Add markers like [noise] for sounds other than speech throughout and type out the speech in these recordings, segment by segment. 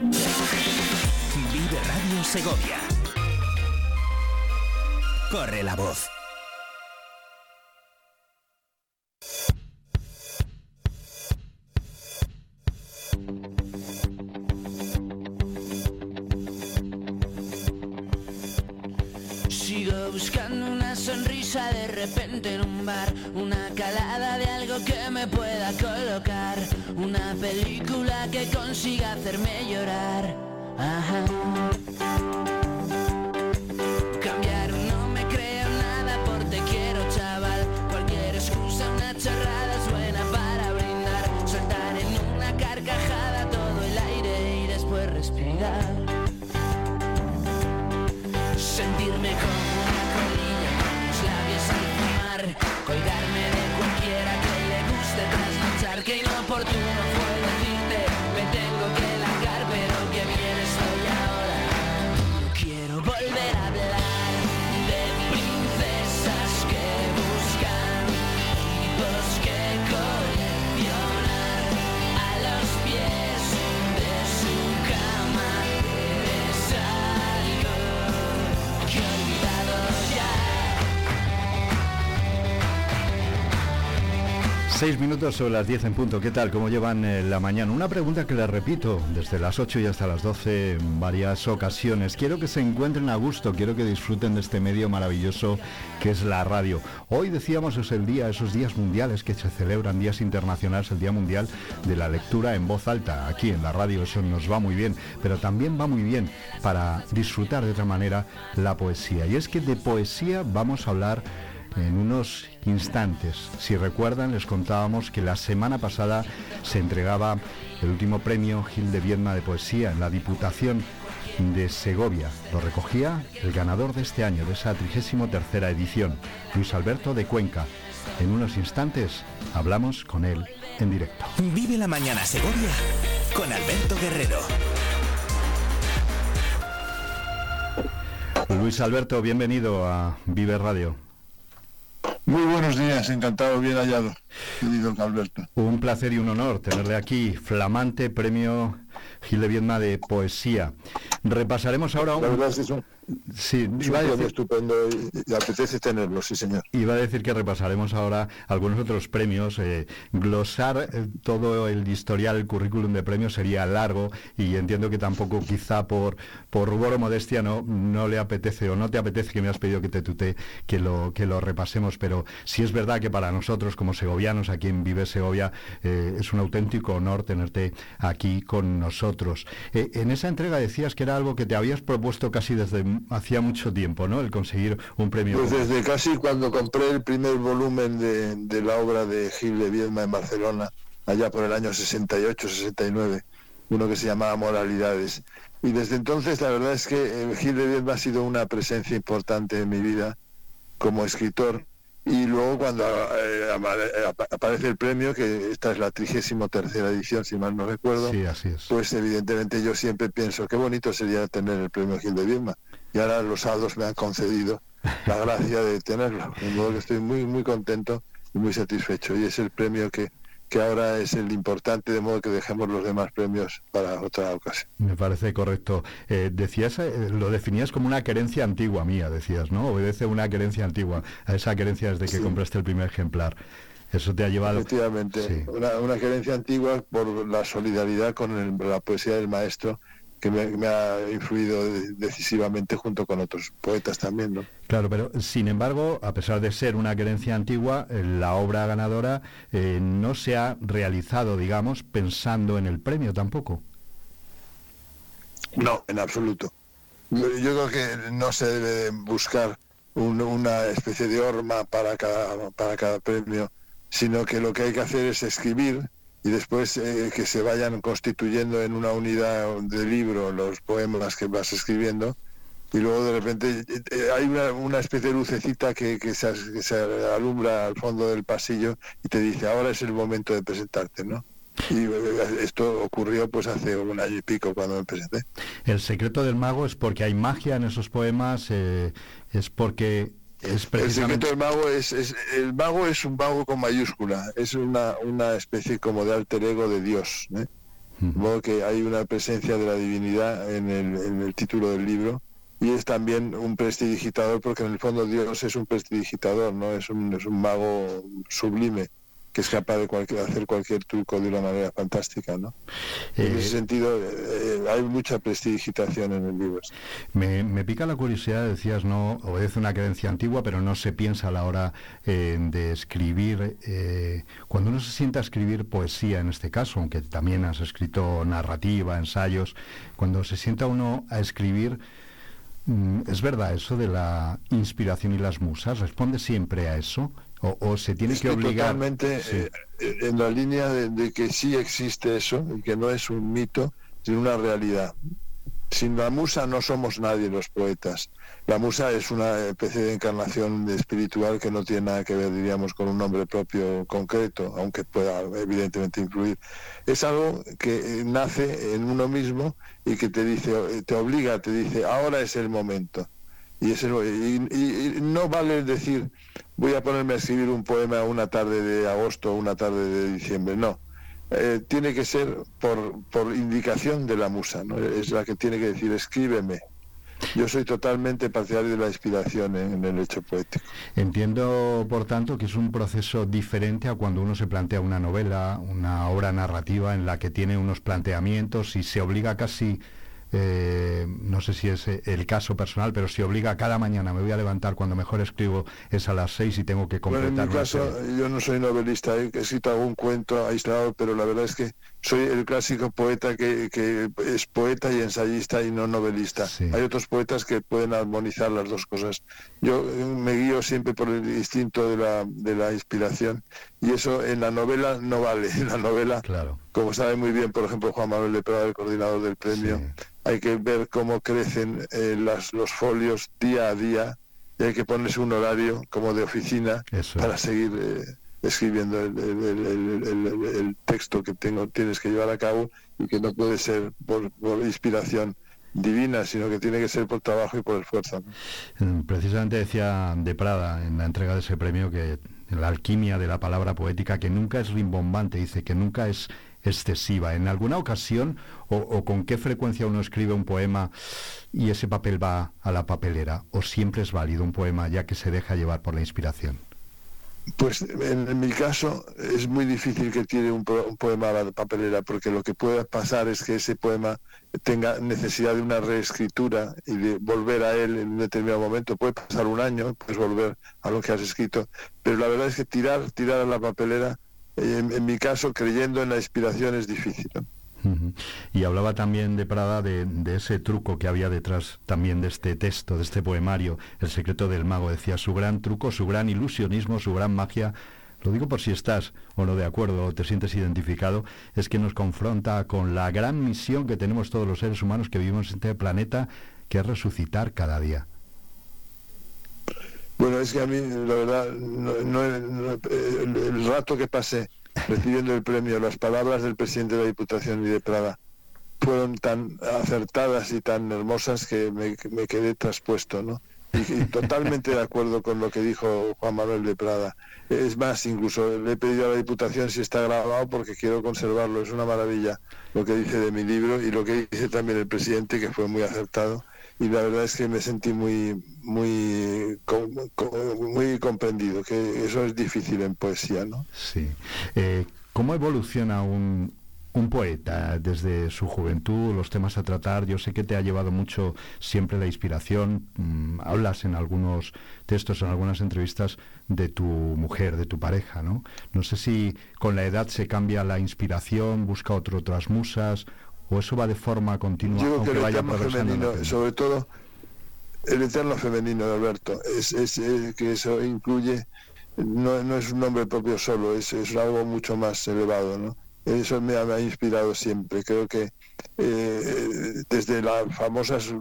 Vive Radio Segovia. Corre la voz. Sigo buscando una sonrisa de repente en un bar, una calada de algo que me pueda colocar, una película que consiga hacerme llorar. Ajá. Cambiar no me creo nada por te quiero chaval, cualquier excusa, una chorrada es buena para brindar, soltar en una carcajada todo el aire y después respirar. Sentirme como una colilla los labios al fumar Colgarme de cualquiera que le guste trasnochar Que inoportuno Seis minutos sobre las 10 en punto. ¿Qué tal? ¿Cómo llevan eh, la mañana? Una pregunta que les repito desde las 8 y hasta las 12 en varias ocasiones. Quiero que se encuentren a gusto, quiero que disfruten de este medio maravilloso que es la radio. Hoy decíamos es el día, esos días mundiales que se celebran, días internacionales, el Día Mundial de la Lectura en voz alta. Aquí en la radio eso nos va muy bien, pero también va muy bien para disfrutar de otra manera la poesía. Y es que de poesía vamos a hablar en unos instantes. Si recuerdan, les contábamos que la semana pasada se entregaba el último premio Gil de Viedma de Poesía en la Diputación de Segovia. Lo recogía el ganador de este año, de esa 33 edición, Luis Alberto de Cuenca. En unos instantes hablamos con él en directo. Vive la mañana Segovia con Alberto Guerrero. Luis Alberto, bienvenido a Vive Radio. Muy buenos días, encantado, bien hallado, querido Alberto. Un placer y un honor tenerle aquí, flamante premio Gil de Viedma de Poesía. Repasaremos ahora un... La verdad es que es un, Sí, es un iba a premio decir, estupendo y, y apetece tenerlo, sí señor. iba a decir que repasaremos ahora algunos otros premios. eh, glosar eh, todo el historial, el currículum de premios sería largo y entiendo que tampoco quizá por, por rubor o modestia no, no le apetece o no te apetece que me has pedido que te tutee que lo, que lo repasemos, pero sí es verdad que para nosotros como segovianos, aquí en Vive Segovia, eh, es un auténtico honor tenerte aquí con nosotros. Eh, en esa entrega decías que era algo que te habías propuesto casi desde hacía mucho tiempo, ¿no? El conseguir un premio. Pues desde casi cuando compré el primer volumen de, de la obra de Gil de Viedma en Barcelona, allá por el año 68-69, uno que se llamaba Moralidades. Y desde entonces la verdad es que eh, Gil de Viedma ha sido una presencia importante en mi vida como escritor. Y luego cuando eh, eh, apa- aparece el premio, que esta es la 33 tercera edición, si mal no recuerdo, Sí, así es. pues evidentemente yo siempre pienso qué bonito sería tener el premio Gil de Viedma. Y ahora los hados me han concedido la gracia de tenerlo. De modo que estoy muy, muy contento y muy satisfecho. Y es el premio que, que ahora es el importante, de modo que dejemos los demás premios para otra ocasión. Me parece correcto. Eh, decías, eh, lo definías como una querencia antigua mía, decías, ¿no? Obedece a una querencia antigua, a esa querencia desde que Sí. compraste el primer ejemplar. Eso te ha llevado. Efectivamente, Sí. una, una querencia antigua por la solidaridad con el- la poesía del maestro que me, me ha influido de- decisivamente junto con otros poetas también, ¿no? Claro, pero sin embargo, a pesar de ser una querencia antigua, eh, la obra ganadora eh, no se ha realizado, digamos, pensando en el premio tampoco. No, en absoluto. Yo, creo que no se debe de buscar un- una especie de horma para cada, para cada premio, sino que lo que hay que hacer es escribir y después eh, que se vayan constituyendo en una unidad de libro los poemas que vas escribiendo y luego de repente eh, eh, hay una, una especie de lucecita que, que, se, as- que se alumbra al fondo del pasillo y te dice ahora es el momento de presentarte, ¿no? Y eh, esto ocurrió pues hace un año y pico cuando me presenté. El secreto del mago es porque hay magia en esos poemas, eh, es porque es El secreto precisamente... del mago es, es- el mago es un mago con mayúscula, es una, una especie como de alter ego de Dios. ¿eh? modo que hay una presencia de la divinidad en el, en el título del libro y es también un prestidigitador porque en el fondo Dios es un prestidigitador, ¿no? Es un, es un mago sublime que es capaz de cualquier, hacer cualquier truco de una manera fantástica, ¿no? en ese eh, sentido eh, hay mucha prestidigitación en el libro. Me, me, pica la curiosidad, decías, no obedece una creencia antigua, pero no se piensa a la hora eh, de escribir. cuando uno se sienta a escribir poesía, en este caso, aunque también has escrito narrativa, ensayos, cuando se sienta uno a escribir Mm, ¿Es verdad eso de la inspiración y las musas? ¿Responde siempre a eso? ¿O, se tiene que obligar? Totalmente eh, en la línea de, que sí existe eso y que no es un mito, sino una realidad. Sin la musa no somos nadie los poetas. La musa es una especie de encarnación espiritual que no tiene nada que ver, diríamos, con un nombre propio concreto, aunque pueda evidentemente influir. Es algo que nace en uno mismo y que te dice, te obliga, te dice, ahora es el momento. Y, es y, no vale decir, voy a ponerme a escribir un poema una tarde de agosto o una tarde de diciembre. No eh, tiene que ser por, por indicación de la musa, ¿no? es la que tiene que decir escríbeme. Yo soy totalmente partidario de la inspiración en, el hecho poético. Entiendo, por tanto, que es un proceso diferente a cuando uno se plantea una novela, una obra narrativa en la que tiene unos planteamientos y se obliga casi eh, no sé si es eh, el caso personal, pero si obliga cada mañana, me voy a levantar cuando mejor escribo es a las seis y tengo que completar. Bueno, en mi caso, yo no soy novelista, he escrito algún cuento aislado, pero la verdad es que soy el clásico poeta que, es poeta y ensayista y no novelista. Hay otros poetas que pueden armonizar las dos cosas. Yo eh, me guío siempre por el instinto de la, de la inspiración y eso en la novela no vale. [laughs] En la novela, claro. como sabe muy bien, por ejemplo, Juan Manuel de Prada, el coordinador del premio, hay que ver cómo crecen eh, las, los folios día a día y hay que ponerse un horario como de oficina para seguir eh, escribiendo el, texto que tengo, tienes que llevar a cabo y que no puede ser por, inspiración divina, sino que tiene que ser por trabajo y por esfuerzo. Mm, precisamente decía de Prada en la entrega de ese premio que la alquimia de la palabra poética, que nunca es rimbombante, dice que nunca es excesiva. ¿En alguna ocasión o, con qué frecuencia uno escribe un poema y ese papel va a la papelera? ¿O siempre es válido un poema ya que se deja llevar por la inspiración? Pues en, mi caso es muy difícil que tire un, poema a la papelera porque lo que puede pasar es que ese poema tenga necesidad de una reescritura y de volver a él en un determinado momento. Puede pasar un año, puedes volver a lo que has escrito, pero la verdad es que tirar, tirar a la papelera en, mi caso, creyendo en la inspiración es difícil. Y hablaba también de Prada de, ese truco que había detrás también de este texto, de este poemario, El secreto del mago. Decía, su gran truco, su gran ilusionismo, su gran magia, lo digo por si estás o no de acuerdo o te sientes identificado, es que nos confronta con la gran misión que tenemos todos los seres humanos que vivimos en este planeta, que es resucitar cada día. Bueno, es que a mí, la verdad, el, rato que pasé recibiendo el premio, las palabras del presidente de la Diputación y de Prada fueron tan acertadas y tan hermosas que me, quedé traspuesto, ¿no? Y, totalmente de acuerdo con lo que dijo Juan Manuel de Prada. Es más, incluso le he pedido a la Diputación si está grabado porque quiero conservarlo. Es una maravilla lo que dice de mi libro y lo que dice también el presidente, que fue muy acertado y la verdad es que me sentí muy muy muy comprendido que eso es difícil en poesía no sí eh, cómo evoluciona un, un poeta desde su juventud, los temas a tratar. Yo sé que te ha llevado mucho siempre la inspiración. Mm, hablas en algunos textos, en algunas entrevistas de tu mujer, de tu pareja, ¿no? No sé si con la edad se cambia la inspiración, busca otro, otras musas o eso va de forma continua Yo que el eterno femenino sobre todo el eterno femenino de Alberto. Es, es, que eso incluye no, no, es un nombre propio solo es, es algo mucho más elevado ¿no? eso me ha, inspirado siempre. Creo que eh, desde las famosas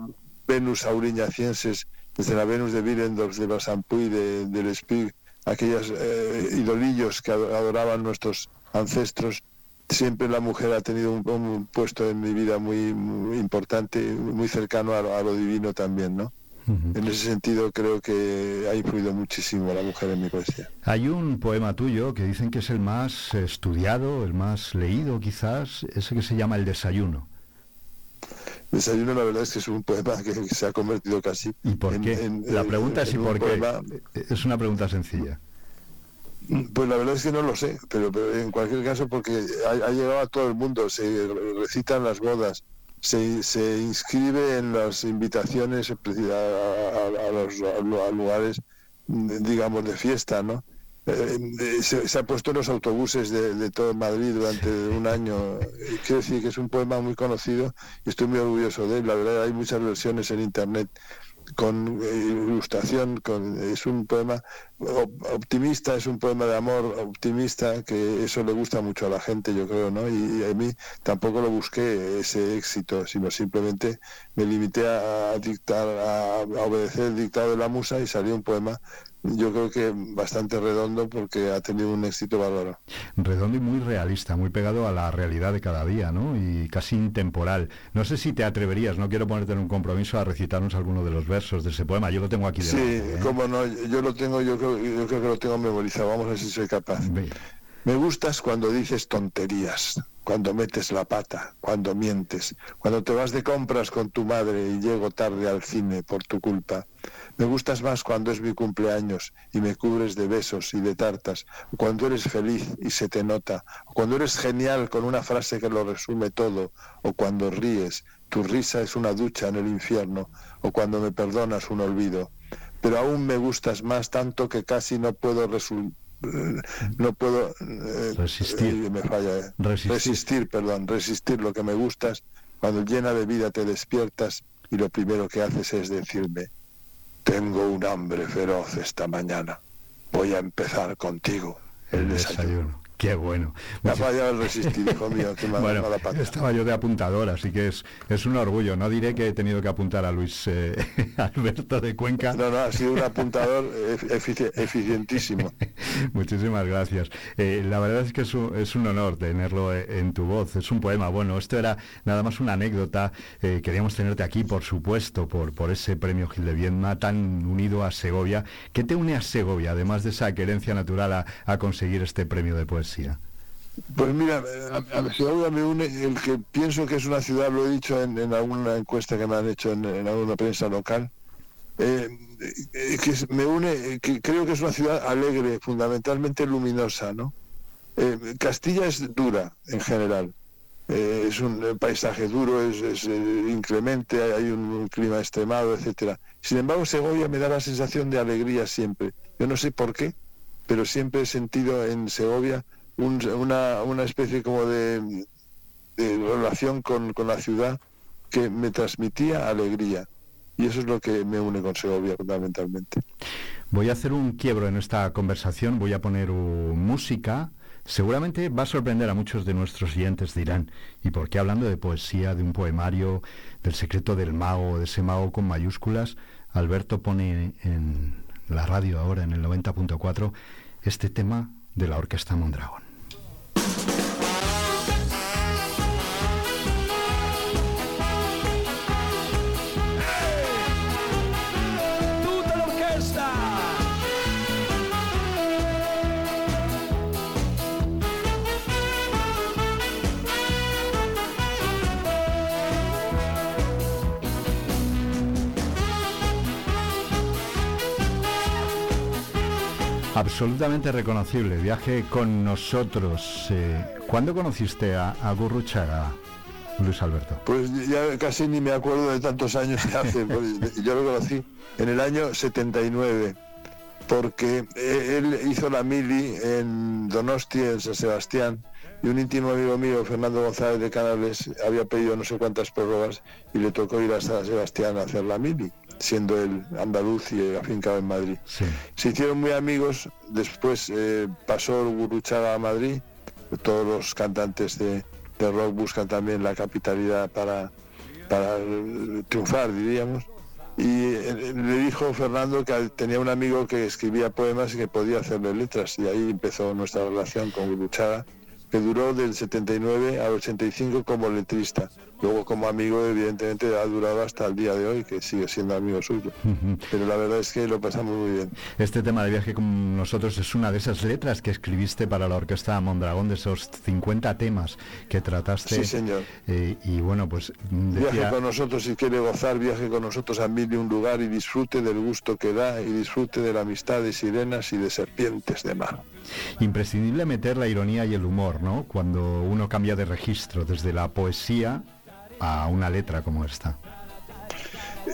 Venus auriñacienses desde la Venus de Willendorf de Basampuy de, del Spig aquellos eh, idolillos que adoraban nuestros ancestros siempre la mujer ha tenido un, puesto en mi vida muy, importante, muy cercano a, lo divino también, ¿no? En ese sentido creo que ha influido muchísimo la mujer en mi poesía. Hay un poema tuyo que dicen que es el más estudiado, el más leído quizás, ese que se llama El desayuno. Desayuno, la verdad es que es un poema que, se ha convertido casi. ¿Y por qué? la pregunta es ¿y por qué? Es una pregunta sencilla. Pues la verdad es que no lo sé, pero, en cualquier caso porque ha, llegado a todo el mundo, se recitan las bodas, se, se inscribe en las invitaciones a, a, los lugares, digamos, de fiesta, ¿no? Eh, se, ha puesto en los autobuses de, todo Madrid durante un año. Quiero decir que es un poema muy conocido y estoy muy orgulloso de él. La verdad hay muchas versiones en internet con eh, ilustración, con, es un poema optimista, es un poema de amor optimista, que eso le gusta mucho a la gente, yo creo, ¿no? Y, a mí tampoco lo busqué ese éxito, sino simplemente me limité a, dictar, a, obedecer el dictado de la musa y salió un poema yo creo que bastante redondo porque ha tenido un éxito bárbaro. Redondo y muy realista, muy pegado a la realidad de cada día, ¿no? Y casi intemporal. No sé si te atreverías, no quiero ponerte en un compromiso a recitarnos alguno de los versos de ese poema. Yo lo tengo aquí delante. Sí, ¿eh? cómo no, yo lo tengo, yo creo, yo creo que lo tengo memorizado. Vamos a ver si soy capaz. Me gustas cuando dices tonterías, cuando metes la pata, cuando mientes, cuando te vas de compras con tu madre y llego tarde al cine por tu culpa. Me gustas más cuando es mi cumpleaños y me cubres de besos y de tartas, cuando eres feliz y se te nota, o cuando eres genial con una frase que lo resume todo, o cuando ríes, tu risa es una ducha en el infierno, o cuando me perdonas un olvido. Pero aún me gustas más tanto que casi no puedo no puedo eh, resistir, eh, me falla, eh. resistir. resistir, perdón, resistir lo que me gustas cuando llena de vida te despiertas y lo primero que haces es decirme tengo un hambre feroz esta mañana. Voy a empezar contigo el, desayuno. Qué bueno. Me ha fallado el resistir, hijo mío. [laughs] bueno, estaba yo de apuntador, así que es, es un orgullo. No diré que he tenido que apuntar a Luis eh, [laughs] Alberto de Cuenca. No, no, ha sido un apuntador eficientísimo. [laughs] Muchísimas gracias. Eh, la verdad es que es un, es un, honor tenerlo eh, en tu voz. Es un poema. Bueno, esto era nada más una anécdota. queríamos tenerte aquí, por supuesto, por, por ese premio Gil de Viedma tan unido a Segovia. ¿Qué te une a Segovia, además de esa querencia natural a, a conseguir este premio de poesía? Pues mira, a, Segovia me une el que pienso que es una ciudad, lo he dicho en, alguna encuesta que me han hecho en, alguna prensa local, eh, eh, que me une, que creo que es una ciudad alegre, fundamentalmente luminosa, ¿no? Eh, Castilla es dura en general, es un paisaje duro, es, inclemente, hay un, clima extremado, etcétera. Sin embargo, Segovia me da la sensación de alegría siempre. Yo no sé por qué, pero siempre he sentido en Segovia una, una, especie como de, relación con, con, la ciudad que me transmitía alegría. Y eso es lo que me une con Segovia fundamentalmente. Voy a hacer un quiebro en esta conversación, voy a poner música. Seguramente va a sorprender a muchos de nuestros oyentes, dirán, ¿y por qué hablando de poesía, de un poemario, del secreto del mago, de ese mago con mayúsculas? Alberto pone en la radio ahora, en el 90.4, este tema de la Orquesta Mondragón. Absolutamente reconocible, viaje con nosotros. Eh, ¿Cuándo conociste a, a Gurruchaga, Luis Alberto? Pues ya casi ni me acuerdo de tantos años que hace. [laughs] yo lo conocí en el año 79, porque él hizo la mili en Donosti, en San Sebastián, y un íntimo amigo mío, Fernando González de Canales, había pedido no sé cuántas prórrogas y le tocó ir a San Sebastián a hacer la mili siendo el andaluz y afincado en Madrid. Se hicieron muy amigos, después eh, pasó Guruchaga a Madrid, todos los cantantes de, rock buscan también la capitalidad para, para triunfar, diríamos. Y eh, le dijo Fernando que tenía un amigo que escribía poemas y que podía hacerle letras, y ahí empezó nuestra relación con Guruchaga, que duró del 79 al 85 como letrista Luego como amigo evidentemente ha durado hasta el día de hoy, que sigue siendo amigo suyo. Pero la verdad es que lo pasamos muy bien. Este tema de viaje con nosotros es una de esas letras que escribiste para la orquesta Mondragón, de esos 50 temas que trataste. Sí, señor. Eh, y bueno, pues Viaje con nosotros si quiere gozar, viaje con nosotros a mil y un lugar y disfrute del gusto que da y disfrute de la amistad de sirenas y de serpientes de mar. Imprescindible meter la ironía y el humor, ¿no? Cuando uno cambia de registro desde la poesía a una letra como esta.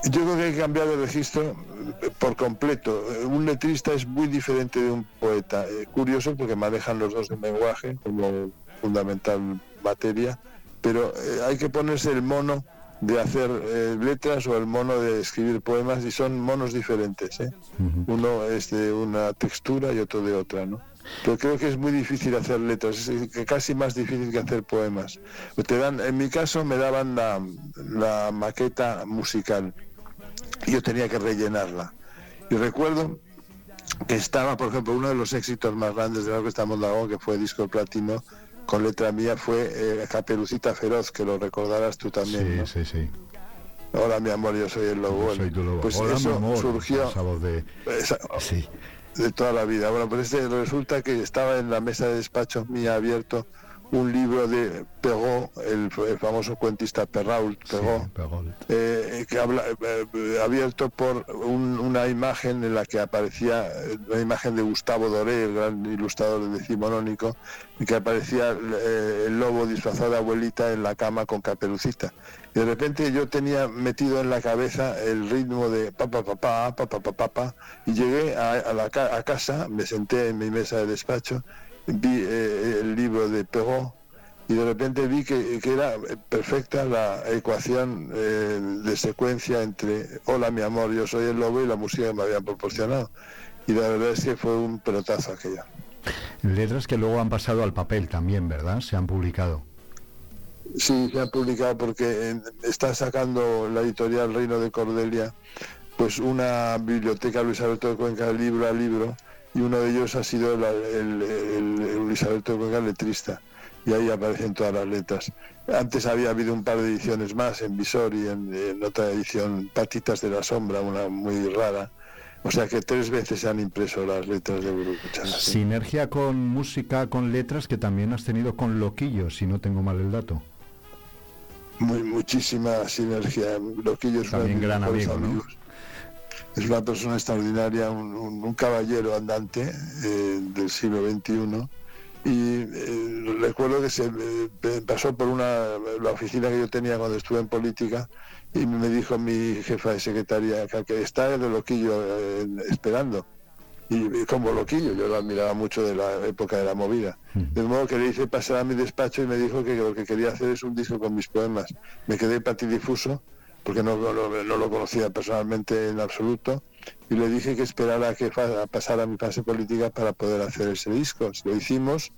Yo creo que hay que cambiar de registro eh, por completo. Un letrista es muy diferente de un poeta. Eh, curioso porque manejan los dos el lenguaje como fundamental materia, pero eh, hay que ponerse el mono de hacer letras o el mono de escribir poemas y son monos diferentes. Uno es de una textura y otro de otra, ¿no? Pero creo que es muy difícil hacer letras, es casi más difícil que hacer poemas. Te dan, en mi caso me daban la, maqueta musical y yo tenía que rellenarla. Y recuerdo que estaba, por ejemplo, uno de los éxitos más grandes de la Orquesta Mondragón, que fue disco platino, con letra mía, fue eh, Caperucita Feroz, que lo recordarás tú también. Sí, sí, sí. Hola, mi amor, yo soy el lobo. soy tu lobo. Pues Hola, eso mi amor. surgió. de... sí de toda la vida. Bueno, pues este resulta que estaba en la mesa de despacho mía abierto un libro de Perrault, el, famoso cuentista Perrault, eh, que habla, eh, abierto por una imagen en la que aparecía la imagen de Gustavo Doré, el gran ilustrador decimonónico, y que aparecía eh, el lobo disfrazado de abuelita en la cama con caperucita. Y de repente yo tenía metido en la cabeza el ritmo de papá, papá, papá, papá, papá, y llegué a, la, a casa, me senté en mi mesa de despacho, vi eh, el libro de Perrault y de repente vi que, era perfecta la ecuación eh, de secuencia entre hola mi amor, yo soy el lobo y la música que me habían proporcionado. Y la verdad es que fue un pelotazo aquello. Letras que luego han pasado al papel también, ¿verdad? Se han publicado. Sí, se han publicado porque está sacando la editorial Reino de Cordelia pues una biblioteca Luis Alberto de Cuenca libro a libro y uno de ellos ha sido el, el, de Cuenca letrista y ahí aparecen todas las letras. Antes había habido un par de ediciones más en Visor y en, otra edición Patitas de la Sombra, una muy rara. O sea que tres veces se han impreso las letras de Burucuchan. Sinergia con música, con letras que también has tenido con Loquillo, si no tengo mal el dato. Muy, muchísima sinergia. Loquillo es también gran amigo, ¿no? Es una persona extraordinaria, un, caballero andante eh, del siglo XXI y eh, recuerdo que se pasó por una la oficina que yo tenía cuando estuve en política y me dijo mi jefa de secretaria que está el loquillo eh, esperando y, como loquillo yo lo admiraba mucho de la época de la movida. De modo que le hice pasar a mi despacho y me dijo que lo que quería hacer es un disco con mis poemas. Me quedé patidifuso porque no, no, lo conocía personalmente en absoluto, y le dije que esperara a que pasara mi fase política para poder hacer ese disco. Lo hicimos,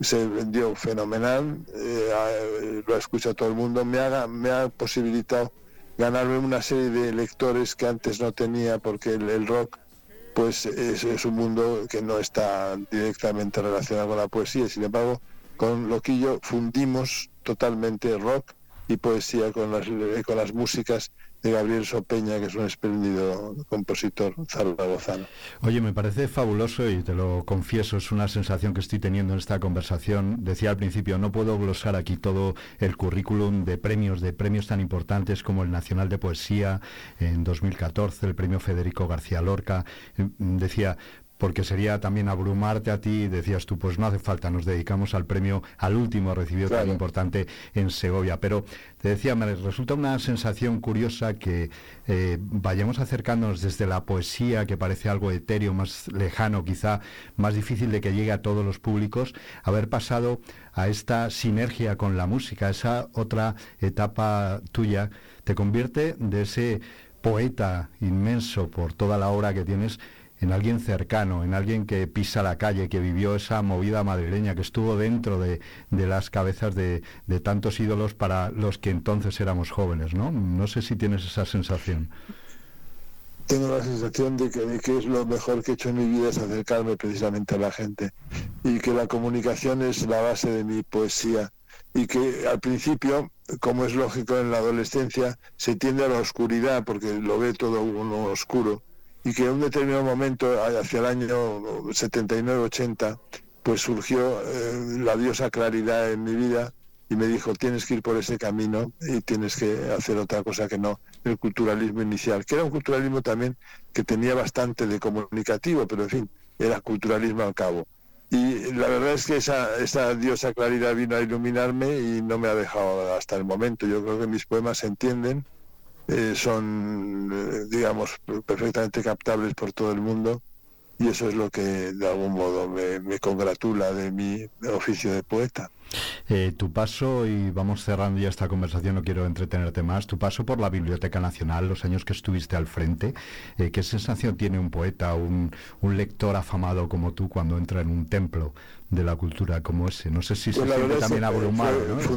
se vendió fenomenal, eh, lo ha escuchado todo el mundo, me ha, me ha posibilitado ganarme una serie de lectores que antes no tenía, porque el, rock pues es, es, un mundo que no está directamente relacionado con la poesía, sin embargo, con Loquillo fundimos totalmente rock y poesía con las, con las músicas de Gabriel Sopeña, que es un espléndido compositor zaragozano. Oye, me parece fabuloso y te lo confieso, es una sensación que estoy teniendo en esta conversación. Decía al principio, no puedo glosar aquí todo el currículum de premios, de premios tan importantes como el Nacional de Poesía en 2014, el premio Federico García Lorca. Decía, porque sería también abrumarte a ti, decías tú, pues no hace falta, nos dedicamos al premio, al último recibido tan importante en Segovia. Pero te decía, me resulta una sensación curiosa que eh, vayamos acercándonos desde la poesía, que parece algo etéreo, más lejano, quizá más difícil de que llegue a todos los públicos, haber pasado a esta sinergia con la música, esa otra etapa tuya, te convierte de ese poeta inmenso por toda la obra que tienes en alguien cercano, en alguien que pisa la calle, que vivió esa movida madrileña, que estuvo dentro de, las cabezas de, tantos ídolos para los que entonces éramos jóvenes, ¿no? No sé si tienes esa sensación. Tengo la sensación de que, que es lo mejor que he hecho en mi vida es acercarme precisamente a la gente y que la comunicación es la base de mi poesía y que al principio, como es lógico en la adolescencia, se tiende a la oscuridad porque lo ve todo uno oscuro y que en un determinado momento, hacia el año 79-80, pues surgió eh, la diosa claridad en mi vida y me dijo, tienes que ir por ese camino y tienes que hacer otra cosa que no el culturalismo inicial, que era un culturalismo también que tenía bastante de comunicativo, pero en fin, era culturalismo al cabo. Y la verdad es que esa, esa diosa claridad vino a iluminarme y no me ha dejado hasta el momento. Yo creo que mis poemas se entienden, eh, son, eh, digamos, perfectamente captables por todo el mundo y eso es lo que de algún modo me, congratula de mi oficio de poeta. Eh, tu paso, y vamos cerrando ya esta conversación, no quiero entretenerte más, tu paso por la Biblioteca Nacional, los años que estuviste al frente, eh, ¿qué sensación tiene un poeta, un, un, lector afamado como tú cuando entra en un templo de la cultura como ese? No sé si se pues siente también abrumado. Fue,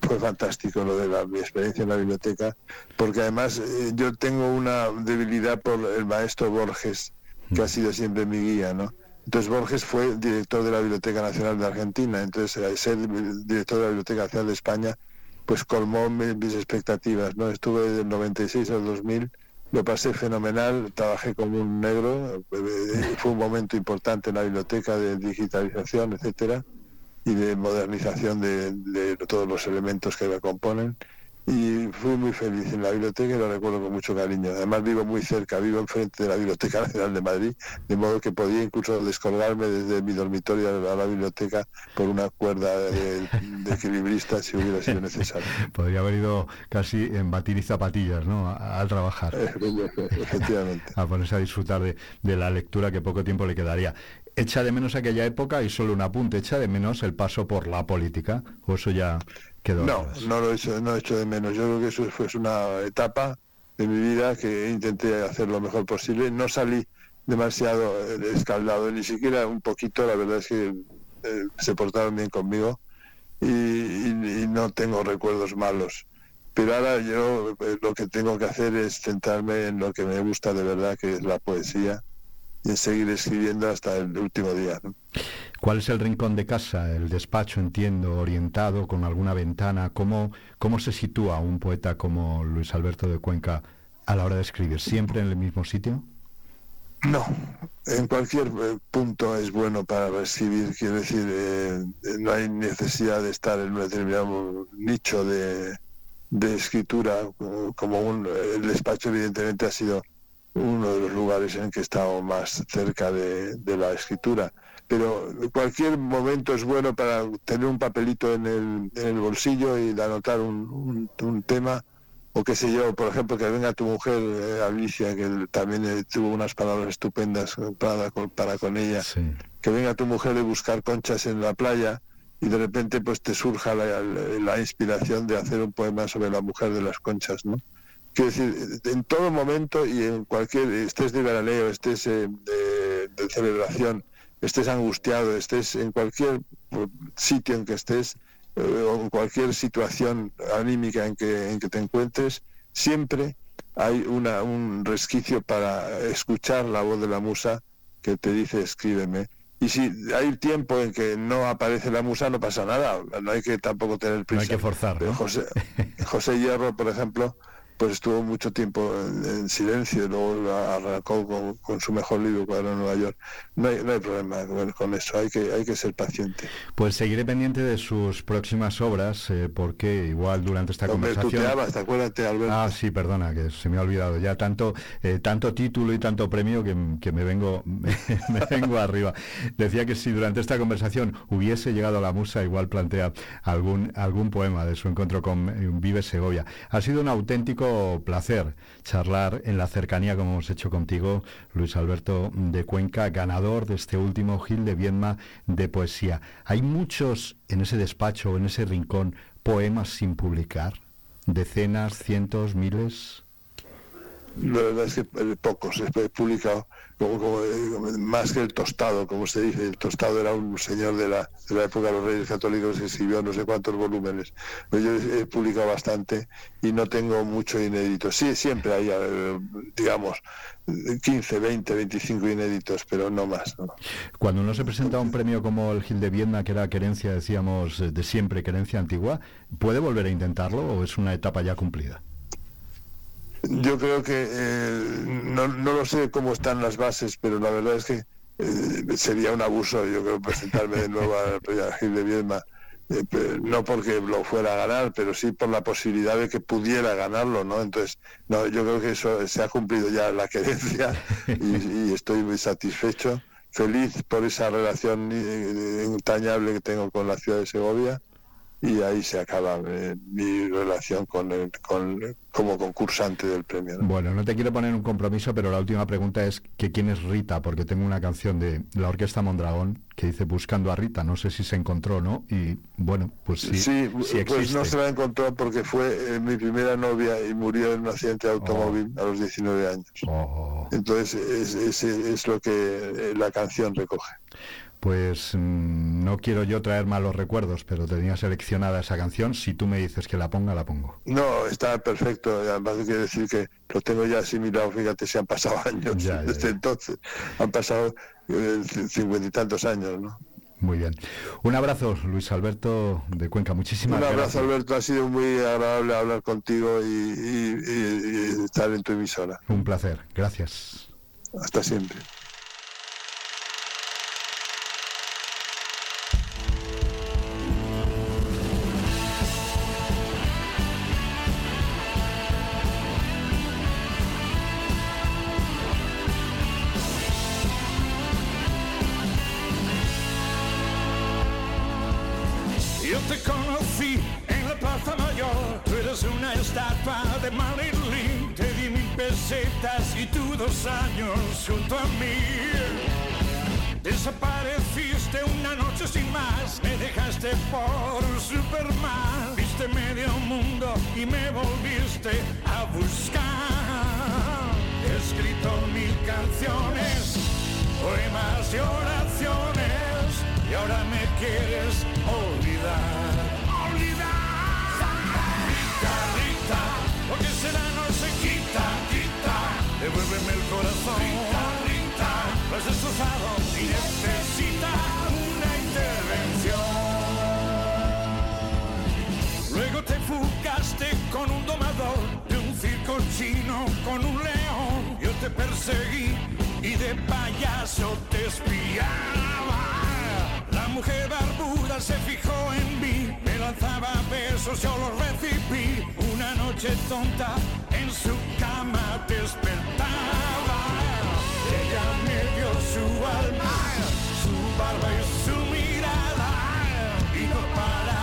fue fantástico lo de la, mi experiencia en la biblioteca, porque además eh, yo tengo una debilidad por el maestro Borges, que ha sido siempre mi guía, ¿no? Entonces Borges fue director de la Biblioteca Nacional de Argentina, entonces ser director de la Biblioteca Nacional de España, pues colmó mis, expectativas, ¿no? Estuve del 96 al 2000, lo pasé fenomenal, trabajé como un negro, eh, fue un momento importante en la biblioteca de digitalización, etcétera, y de modernización de, de todos los elementos que la componen y fui muy feliz en la biblioteca y lo recuerdo con mucho cariño. Además vivo muy cerca, vivo enfrente de la Biblioteca Nacional de Madrid, de modo que podía incluso descolgarme desde mi dormitorio a la biblioteca por una cuerda de, equilibrista si hubiera sido necesario. [laughs] Podría haber ido casi en batir y zapatillas, ¿no? Al trabajar. Efectivamente. [laughs] a ponerse a disfrutar de, de la lectura que poco tiempo le quedaría echa de menos aquella época y solo un apunte, echa de menos el paso por la política, o eso ya no, no lo he hecho, no he hecho de menos. Yo creo que eso fue una etapa de mi vida que intenté hacer lo mejor posible. No salí demasiado eh, escaldado, ni siquiera un poquito. La verdad es que eh, se portaron bien conmigo y, no tengo recuerdos malos. Pero ahora yo eh, lo que tengo que hacer es centrarme en lo que me gusta de verdad, que es la poesía, y seguir escribiendo hasta el último día. ¿Cuál es el rincón de casa? El despacho, entiendo, orientado con alguna ventana. ¿Cómo, ¿Cómo se sitúa un poeta como Luis Alberto de Cuenca a la hora de escribir? ¿Siempre en el mismo sitio? No, en cualquier eh, punto es bueno para escribir. Quiero decir, eh, no hay necesidad de estar en un determinado nicho de, de escritura, como un, el despacho evidentemente ha sido uno de los lugares en que he estado más cerca de, la escritura. Pero cualquier momento es bueno para tener un papelito en el, en el bolsillo y anotar un, un, tema, o qué sé yo, por ejemplo, que venga tu mujer, eh, Alicia, que también eh, tuvo unas palabras estupendas para con, para con ella, que venga tu mujer de buscar conchas en la playa y de repente pues te surja la, la inspiración de hacer un poema sobre la mujer de las conchas, ¿no? Quiero decir, en todo momento y en cualquier, estés de veraneo, estés de, celebración, estés angustiado, estés en cualquier sitio en que estés, eh, o en cualquier situación anímica en que, en que te encuentres, siempre hay una, un resquicio para escuchar la voz de la musa que te dice escríbeme. Y si hay tiempo en que no aparece la musa, no pasa nada. No hay que tampoco tener prisa. No hay que forzar. José, [laughs] José Hierro, por ejemplo, pues estuvo mucho tiempo en, silencio y luego arrancó con, su mejor libro, en Nueva York. No hay, no hay problema con, eso, hay que, hay que ser paciente. Pues seguiré pendiente de sus próximas obras, eh, porque igual durante esta conversación... Tú acuérdate, Alberto. Ah, sí, perdona, que se me ha olvidado ya tanto, eh, tanto título y tanto premio que, me vengo [laughs] me, vengo arriba. Decía que si durante esta conversación hubiese llegado a la musa, igual plantea algún, algún poema de su encuentro con eh, Vive Segovia. Ha sido un auténtico placer charlar en la cercanía como hemos hecho contigo, Luis Alberto de Cuenca, ganador de este último Gil de Viedma de poesía. ¿Hay muchos en ese despacho, en ese rincón, poemas sin publicar? ¿Decenas, cientos, miles? Es pocos, he publicado como, eh, más que el tostado, como se dice. El tostado era un señor de la, de la época de los reyes católicos que escribió no sé cuántos volúmenes. Pero yo he publicado bastante y no tengo mucho inédito. Sí, siempre hay, eh, digamos, 15, 20, 25 inéditos, pero no más. Cuando uno se presenta a un premio como el Gil de Viedma, que era querencia, decíamos, de siempre, querencia antigua, ¿puede volver a intentarlo o es una etapa ya cumplida? Yo creo que eh, no, no, lo sé cómo están las bases, pero la verdad es que eh, sería un abuso, yo creo, presentarme de nuevo a Gil [laughs] de Viedma. Eh, no porque lo fuera a ganar, pero sí por la posibilidad de que pudiera ganarlo, ¿no? Entonces, no, yo creo que eso se ha cumplido ya la querencia y, y estoy muy satisfecho, feliz por esa relación entrañable que tengo con la ciudad de Segovia y ahí se acaba eh, mi relación con, el, con como concursante del premio. Bueno, no te quiero poner un compromiso, pero la última pregunta es que quién es Rita, porque tengo una canción de la Orquesta Mondragón que dice Buscando a Rita, no sé si se encontró, ¿no? Y bueno, pues sí, sí, pues no se la encontró porque fue eh, mi primera novia y murió en un accidente de automóvil oh. a los 19 años. Oh. Entonces es, es, es lo que eh, la canción recoge pues mm, no quiero yo traer malos recuerdos, pero tenía seleccionada esa canción. Si tú me dices que la ponga, la pongo. No, está perfecto. Además, quiero decir que lo tengo ya asimilado. Fíjate, se han pasado [laughs] años desde entonces. Han pasado eh, cincuenta y tantos años, ¿no? Muy bien. Un abrazo, Luis Alberto de Cuenca. Muchísimas gracias. Un abrazo, Alberto. Ha sido muy agradable hablar contigo y estar en tu emisora. Un placer. Gracias. Hasta siempre. Dos años junto a mí. Desapareciste una noche sin más, me dejaste por Superman. Viste medio mundo y me volviste a buscar. He escrito mil canciones, poemas y oraciones, y ahora me quieres olvidar. Olvidar. Rita, Rita, lo que será no se quita devuélveme el corazón. Rita, Rita, lo has destrozado y necesita una intervención. Luego te fugaste con un domador de un circo chino con un león. Yo te perseguí y de payaso te espiaba. Mujer barbuda se fijó en mí, me lanzaba besos, yo los recibí. Una noche tonta en su cama despertaba. Ella me dio su alma, su barba y su mirada y no paraba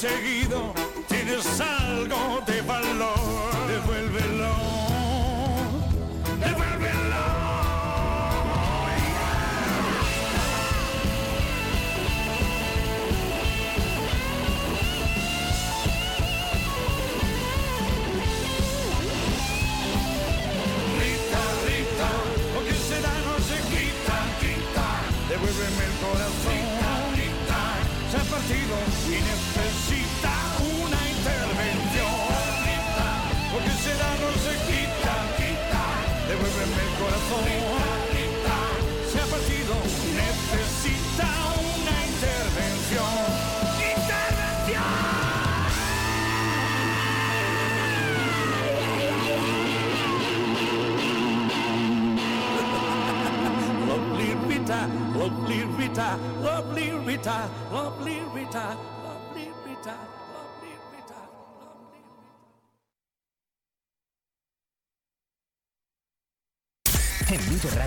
Yo te he seguido, tienes algo de valor. Devuélvelo. Devuélvelo. Rita, Rita, lo que será no se quita, quita. Devuélveme el corazón. Rita, se ha partido y corazón. Se ha partido, necesita una intervención. Rita, lovely Rita, lovely Rita, lovely Rita, lovely Rita.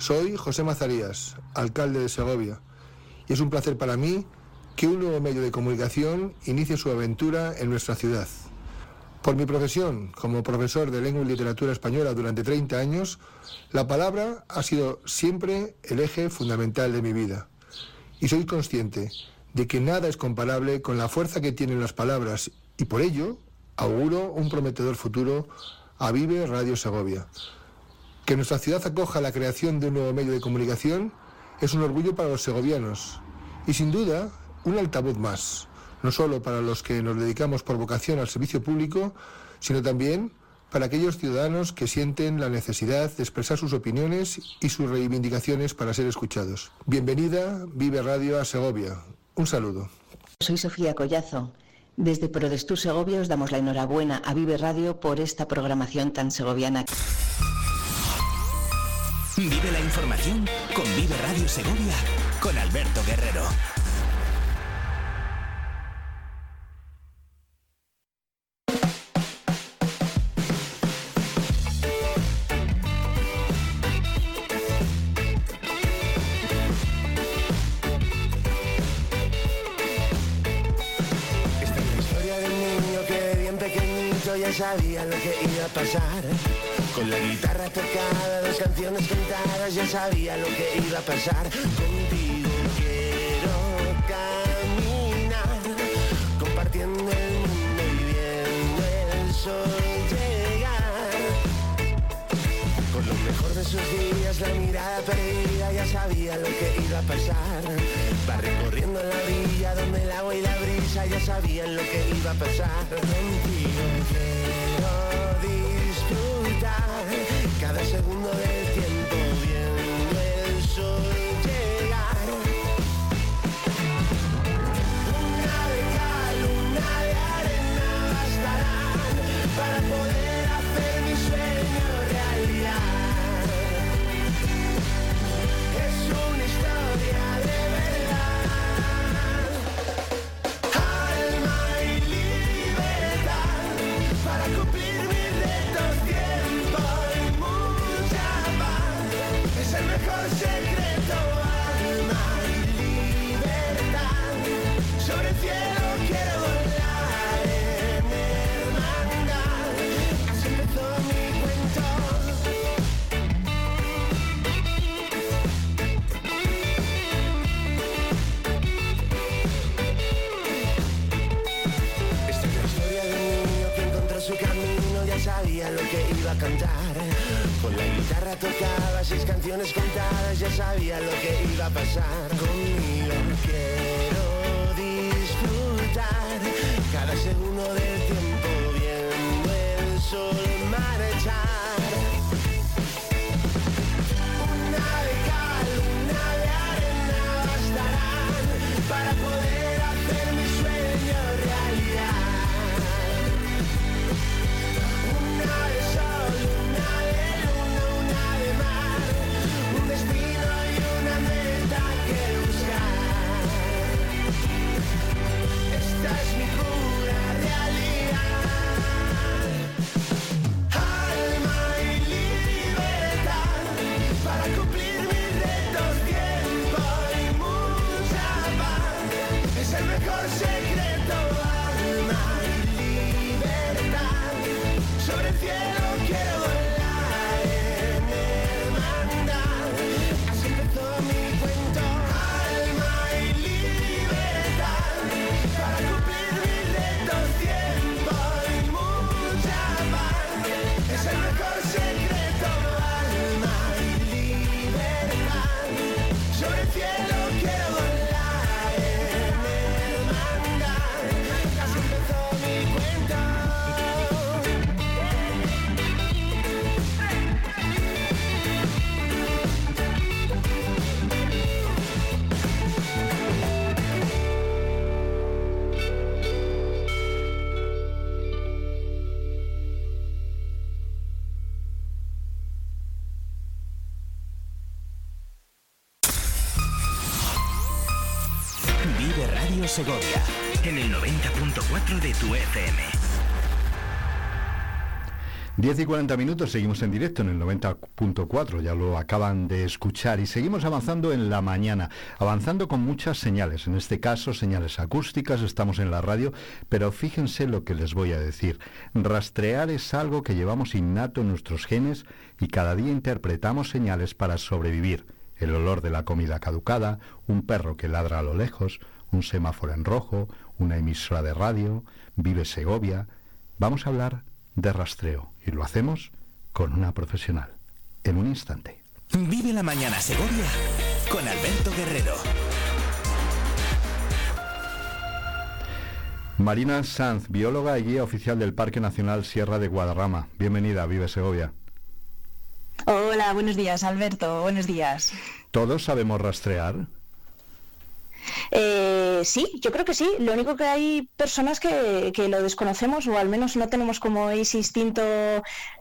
Soy José Mazarías, alcalde de Segovia, y es un placer para mí que un nuevo medio de comunicación inicie su aventura en nuestra ciudad. Por mi profesión como profesor de lengua y literatura española durante 30 años, la palabra ha sido siempre el eje fundamental de mi vida. Y soy consciente de que nada es comparable con la fuerza que tienen las palabras y por ello auguro un prometedor futuro a Vive Radio Segovia. Que nuestra ciudad acoja la creación de un nuevo medio de comunicación es un orgullo para los segovianos y sin duda un altavoz más, no solo para los que nos dedicamos por vocación al servicio público, sino también para aquellos ciudadanos que sienten la necesidad de expresar sus opiniones y sus reivindicaciones para ser escuchados. Bienvenida, Vive Radio a Segovia. Un saludo. Soy Sofía Collazo. Desde Prodestur Segovia os damos la enhorabuena a Vive Radio por esta programación tan segoviana. Vive la información con Vive Radio Segovia con Alberto Guerrero. Sabía lo que iba a pasar. Contigo quiero caminar, compartiendo el mundo y viendo el sol llegar. Con lo mejor de sus días, la mirada perdida, ya sabía lo que iba a pasar. Va recorriendo la villa donde el agua y la brisa ya sabían lo que iba a pasar. Contigo quiero disfrutar cada segundo del FM. 10 y 40 minutos, seguimos en directo en el 90.4, ya lo acaban de escuchar y seguimos avanzando en la mañana, avanzando con muchas señales, en este caso señales acústicas, estamos en la radio, pero fíjense lo que les voy a decir. Rastrear es algo que llevamos innato en nuestros genes y cada día interpretamos señales para sobrevivir. El olor de la comida caducada, un perro que ladra a lo lejos, un semáforo en rojo, una emisora de radio, vive Segovia. Vamos a hablar de rastreo y lo hacemos con una profesional. En un instante. Vive la mañana Segovia con Alberto Guerrero. Marina Sanz, bióloga y guía oficial del Parque Nacional Sierra de Guadarrama. Bienvenida, Vive Segovia. Hola, buenos días, Alberto. Buenos días. ¿Todos sabemos rastrear? Eh, sí, yo creo que sí. Lo único que hay personas que, lo desconocemos o al menos no tenemos como ese instinto,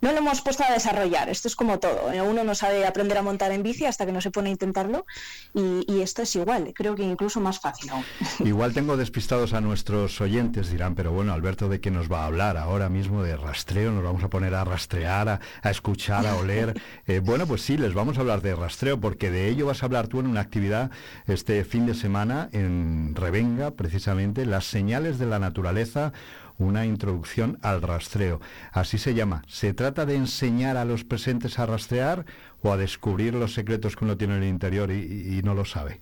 no lo hemos puesto a desarrollar. Esto es como todo. ¿eh? Uno no sabe aprender a montar en bici hasta que no se pone a intentarlo y, esto es igual. Creo que incluso más fácil. [laughs] Igual tengo despistados a nuestros oyentes, dirán, pero bueno, Alberto, ¿de qué nos va a hablar ahora mismo? ¿De rastreo? ¿Nos vamos a poner a rastrear, a, escuchar, a oler? [laughs] Eh, bueno, pues sí, les vamos a hablar de rastreo porque de ello vas a hablar tú en una actividad este fin de semana en Revenga, precisamente, las señales de la naturaleza, una introducción al rastreo. Así se llama. ¿Se trata de enseñar a los presentes a rastrear o a descubrir los secretos que uno tiene en el interior y, y no lo sabe?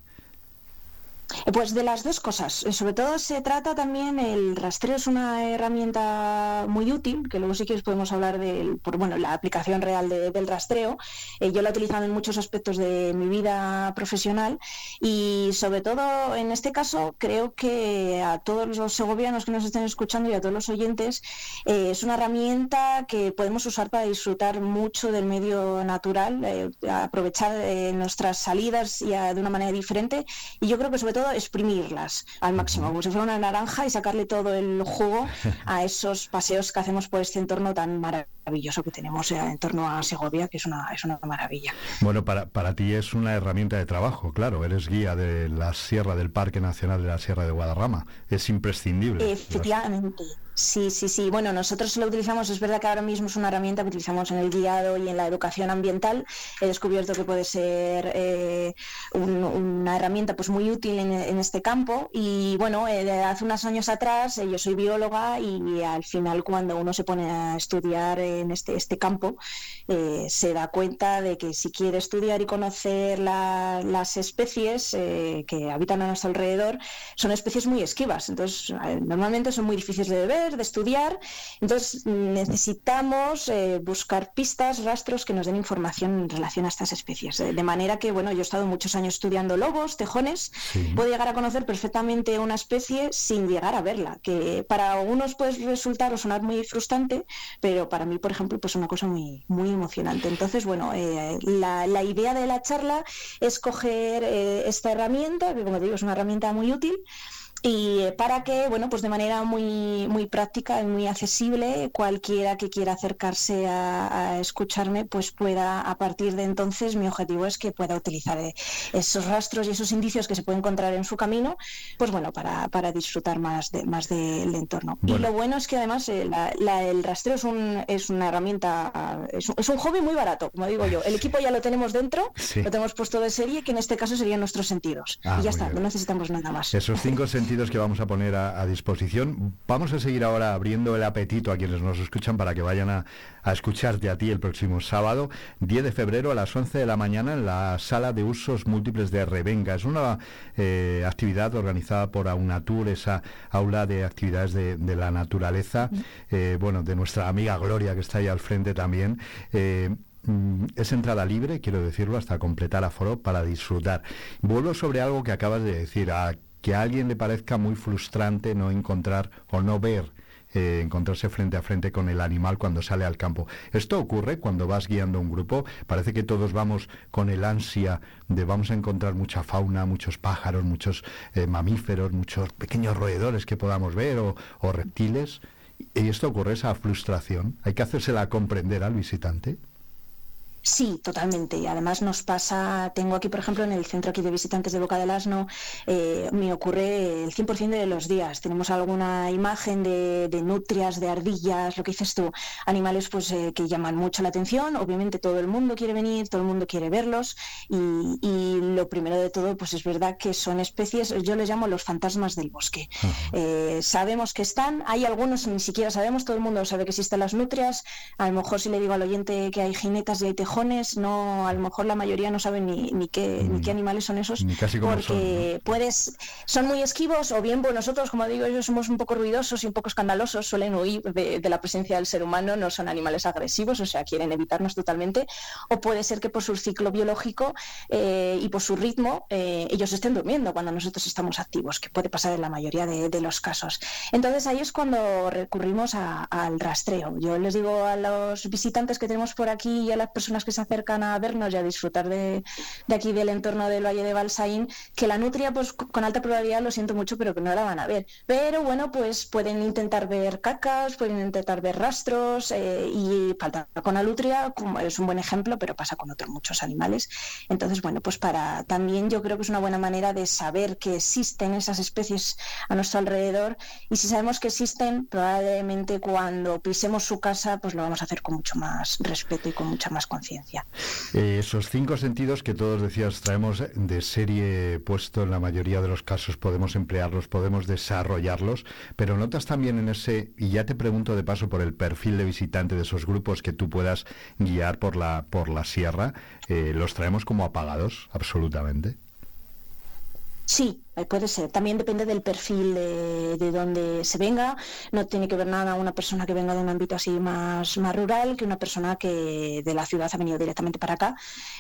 Pues de las dos cosas. Eh, sobre todo se trata también, el rastreo es una herramienta muy útil, que luego sí que podemos hablar de bueno, la aplicación real del rastreo. Eh, yo la he utilizado en muchos aspectos de mi vida profesional y sobre todo en este caso creo que a todos los segovianos que nos estén escuchando y a todos los oyentes eh, es una herramienta que podemos usar para disfrutar mucho del medio natural, aprovechar nuestras salidas ya de una manera diferente y yo creo que sobre todo exprimirlas al máximo, como si fuera una naranja y sacarle todo el jugo a esos paseos que hacemos por este entorno tan maravilloso que tenemos eh, en torno a Segovia, que es una, es una maravilla. Bueno, para, para ti es una herramienta de trabajo, claro, eres guía de la Sierra del Parque Nacional de la Sierra de Guadarrama, es imprescindible. Efectivamente. Sí, sí, sí. Bueno, nosotros lo utilizamos, es verdad que ahora mismo es una herramienta que utilizamos en el guiado y en la educación ambiental. He descubierto que puede ser eh, una herramienta pues muy útil en, este campo. Y bueno, eh, hace unos años atrás eh, yo soy bióloga y al final cuando uno se pone a estudiar en este, este campo, se da cuenta de que si quiere estudiar y conocer las especies que habitan a nuestro alrededor, son especies muy esquivas. Entonces, normalmente son muy difíciles de ver de estudiar. Entonces necesitamos eh, buscar pistas, rastros que nos den información en relación a estas especies. De, manera que, bueno, yo he estado muchos años estudiando lobos, tejones, puedo llegar a conocer perfectamente una especie sin llegar a verla, que para algunos puede resultar o sonar muy frustrante, pero para mí, por ejemplo, pues una cosa muy, muy emocionante. Entonces, bueno, eh, la, idea de la charla es coger eh, esta herramienta, que como digo es una herramienta muy útil, y eh, para que, bueno, pues de manera muy, muy práctica y muy accesible, cualquiera que quiera acercarse a, escucharme, pues pueda, a partir de entonces, mi objetivo es que pueda utilizar eh, esos rastros y esos indicios que se puede encontrar en su camino, pues bueno, para, para disfrutar más, de, más del entorno. Y lo bueno es que además eh, el rastreo es, un, es una herramienta, ah, es un, hobby muy barato, como digo yo. El equipo ya lo tenemos dentro, lo tenemos puesto de serie, que en este caso serían nuestros sentidos. Ah, y ya está, no necesitamos nada más. Esos cinco sentidos [laughs] que vamos a poner a, disposición. Vamos a seguir ahora abriendo el apetito a quienes nos escuchan para que vayan a, escucharte a ti el próximo sábado, 10 de febrero a las 11 de la mañana en la sala de usos múltiples de Revenga. Es una eh, actividad organizada por Aunatur, esa aula de actividades de, la naturaleza, eh, bueno, de nuestra amiga Gloria que está ahí al frente también. Eh, mm, es entrada libre, quiero decirlo, hasta completar aforo para disfrutar. Vuelvo sobre algo que acabas de decir. A que a alguien le parezca muy frustrante no encontrar o no ver eh, encontrarse frente a frente con el animal cuando sale al campo. Esto ocurre cuando vas guiando un grupo, parece que todos vamos con el ansia de vamos a encontrar mucha fauna, muchos pájaros, muchos eh, mamíferos, muchos pequeños roedores que podamos ver o, o reptiles. Y esto ocurre, esa frustración, hay que hacérsela comprender al visitante. Sí, totalmente. Y además nos pasa, tengo aquí, por ejemplo, en el centro aquí de visitantes de Boca del Asno, eh, me ocurre el 100% de los días. Tenemos alguna imagen de, nutrias, de ardillas, lo que dices tú, animales pues eh, que llaman mucho la atención. Obviamente todo el mundo quiere venir, todo el mundo quiere verlos. Y, lo primero de todo, pues es verdad que son especies, yo les llamo los fantasmas del bosque. Eh, sabemos que están, hay algunos ni siquiera sabemos, todo el mundo sabe que existen las nutrias. A lo mejor si le digo al oyente que hay jinetas y hay tejones, no, a lo mejor la mayoría no sabe ni, ni, qué, ni qué mm. animales son esos, porque son, puedes, son muy esquivos, o bien pues nosotros, como digo, ellos somos un poco ruidosos y un poco escandalosos, suelen huir de, la presencia del ser humano, no son animales agresivos, o sea, quieren evitarnos totalmente, o puede ser que por su ciclo biológico eh, y por su ritmo, eh, ellos estén durmiendo cuando nosotros estamos activos, que puede pasar en la mayoría de, los casos. Entonces ahí es cuando recurrimos al rastreo. Yo les digo a los visitantes que tenemos por aquí y a las personas que se acercan a vernos y a disfrutar de, aquí del entorno del Valle de Balsaín, que la nutria, pues con alta probabilidad, lo siento mucho, pero que no la van a ver. Pero bueno, pues pueden intentar ver cacas, pueden intentar ver rastros eh, y falta con la nutria, como es un buen ejemplo, pero pasa con otros muchos animales. Entonces, bueno, pues para también yo creo que es una buena manera de saber que existen esas especies a nuestro alrededor y si sabemos que existen, probablemente cuando pisemos su casa, pues lo vamos a hacer con mucho más respeto y con mucha más conciencia. Eh, esos cinco sentidos que todos decías traemos de serie puesto en la mayoría de los casos, podemos emplearlos, podemos desarrollarlos, pero notas también en ese, y ya te pregunto de paso por el perfil de visitante de esos grupos que tú puedas guiar por la, por la sierra, eh, ¿los traemos como apagados? Absolutamente. Sí, puede ser. También depende del perfil de, de, donde se venga. No tiene que ver nada una persona que venga de un ámbito así más, más rural que una persona que de la ciudad ha venido directamente para acá.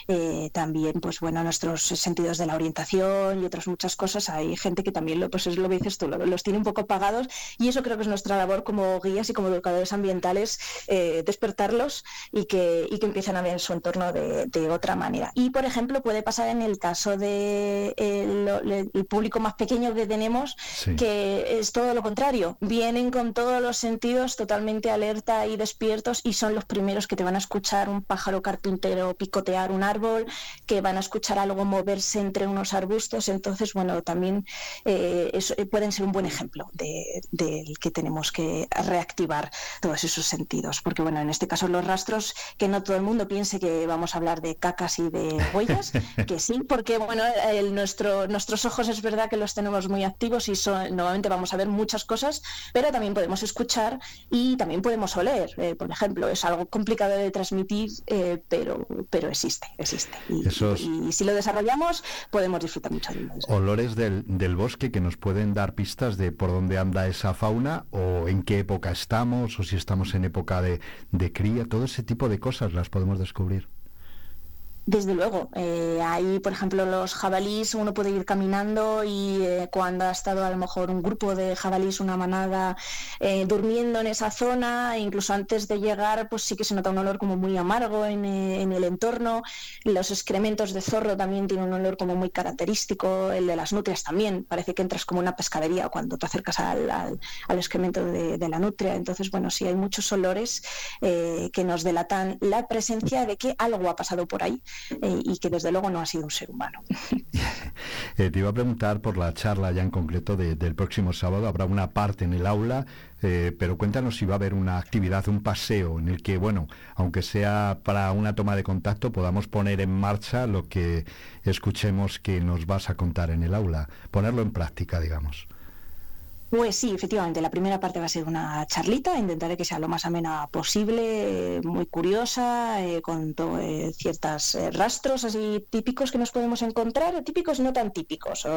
Eh, también, pues bueno, nuestros sentidos de la orientación y otras muchas cosas. Hay gente que también, lo, pues es lo que dices tú, los tiene un poco apagados y eso creo que es nuestra labor como guías y como educadores ambientales, eh, despertarlos y que, y que empiecen a ver su entorno de, otra manera. Y, por ejemplo, puede pasar en el caso de el público más pequeño que tenemos, que es todo lo contrario. Vienen con todos los sentidos totalmente alerta y despiertos y son los primeros que te van a escuchar un pájaro carpintero picotear un árbol, que van a escuchar algo moverse entre unos arbustos. Entonces, bueno, también eh, eh, pueden ser un buen ejemplo del que tenemos que reactivar todos esos sentidos. Porque, bueno, en este caso los rastros, que no todo el mundo piense que vamos a hablar de cacas y de huellas, [laughs] que sí, porque, bueno, el, nuestro, nuestros ojos es verdad que los tenemos muy activos y son, normalmente vamos a ver muchas cosas, pero también podemos escuchar y también podemos oler. Eh, por ejemplo, es algo complicado de transmitir, eh, pero, pero existe, existe. Y, si lo desarrollamos, podemos disfrutar mucho de ellos. Olores del, del bosque que nos pueden dar pistas de por dónde anda esa fauna o en qué época estamos o si estamos en época de, de cría, todo ese tipo de cosas las podemos descubrir. Desde luego, eh, ahí por ejemplo los jabalís, uno puede ir caminando y eh, cuando ha estado a lo mejor un grupo de jabalís, una manada, eh, durmiendo en esa zona, incluso antes de llegar, pues sí que se nota un olor como muy amargo en, el entorno. Los excrementos de zorro también tienen un olor como muy característico, el de las nutrias también, parece que entras como una pescadería cuando te acercas al, excremento de, de, la nutria. Entonces, bueno, sí hay muchos olores que nos delatan la presencia de que algo ha pasado por ahí eh, y que desde luego no ha sido un ser humano. [laughs] Eh, te iba a preguntar por la charla ya en concreto del próximo sábado. Habrá una parte en el aula, eh, pero cuéntanos si va a haber una actividad, un paseo en el que, bueno, aunque sea para una toma de contacto, podamos poner en marcha lo que escuchemos que nos vas a contar en el aula, ponerlo en práctica, digamos. Pues sí, efectivamente, la primera parte va a ser una charlita, intentaré que sea lo más amena posible, muy curiosa, eh, con eh, ciertos eh, rastros así típicos que nos podemos encontrar, típicos no tan típicos,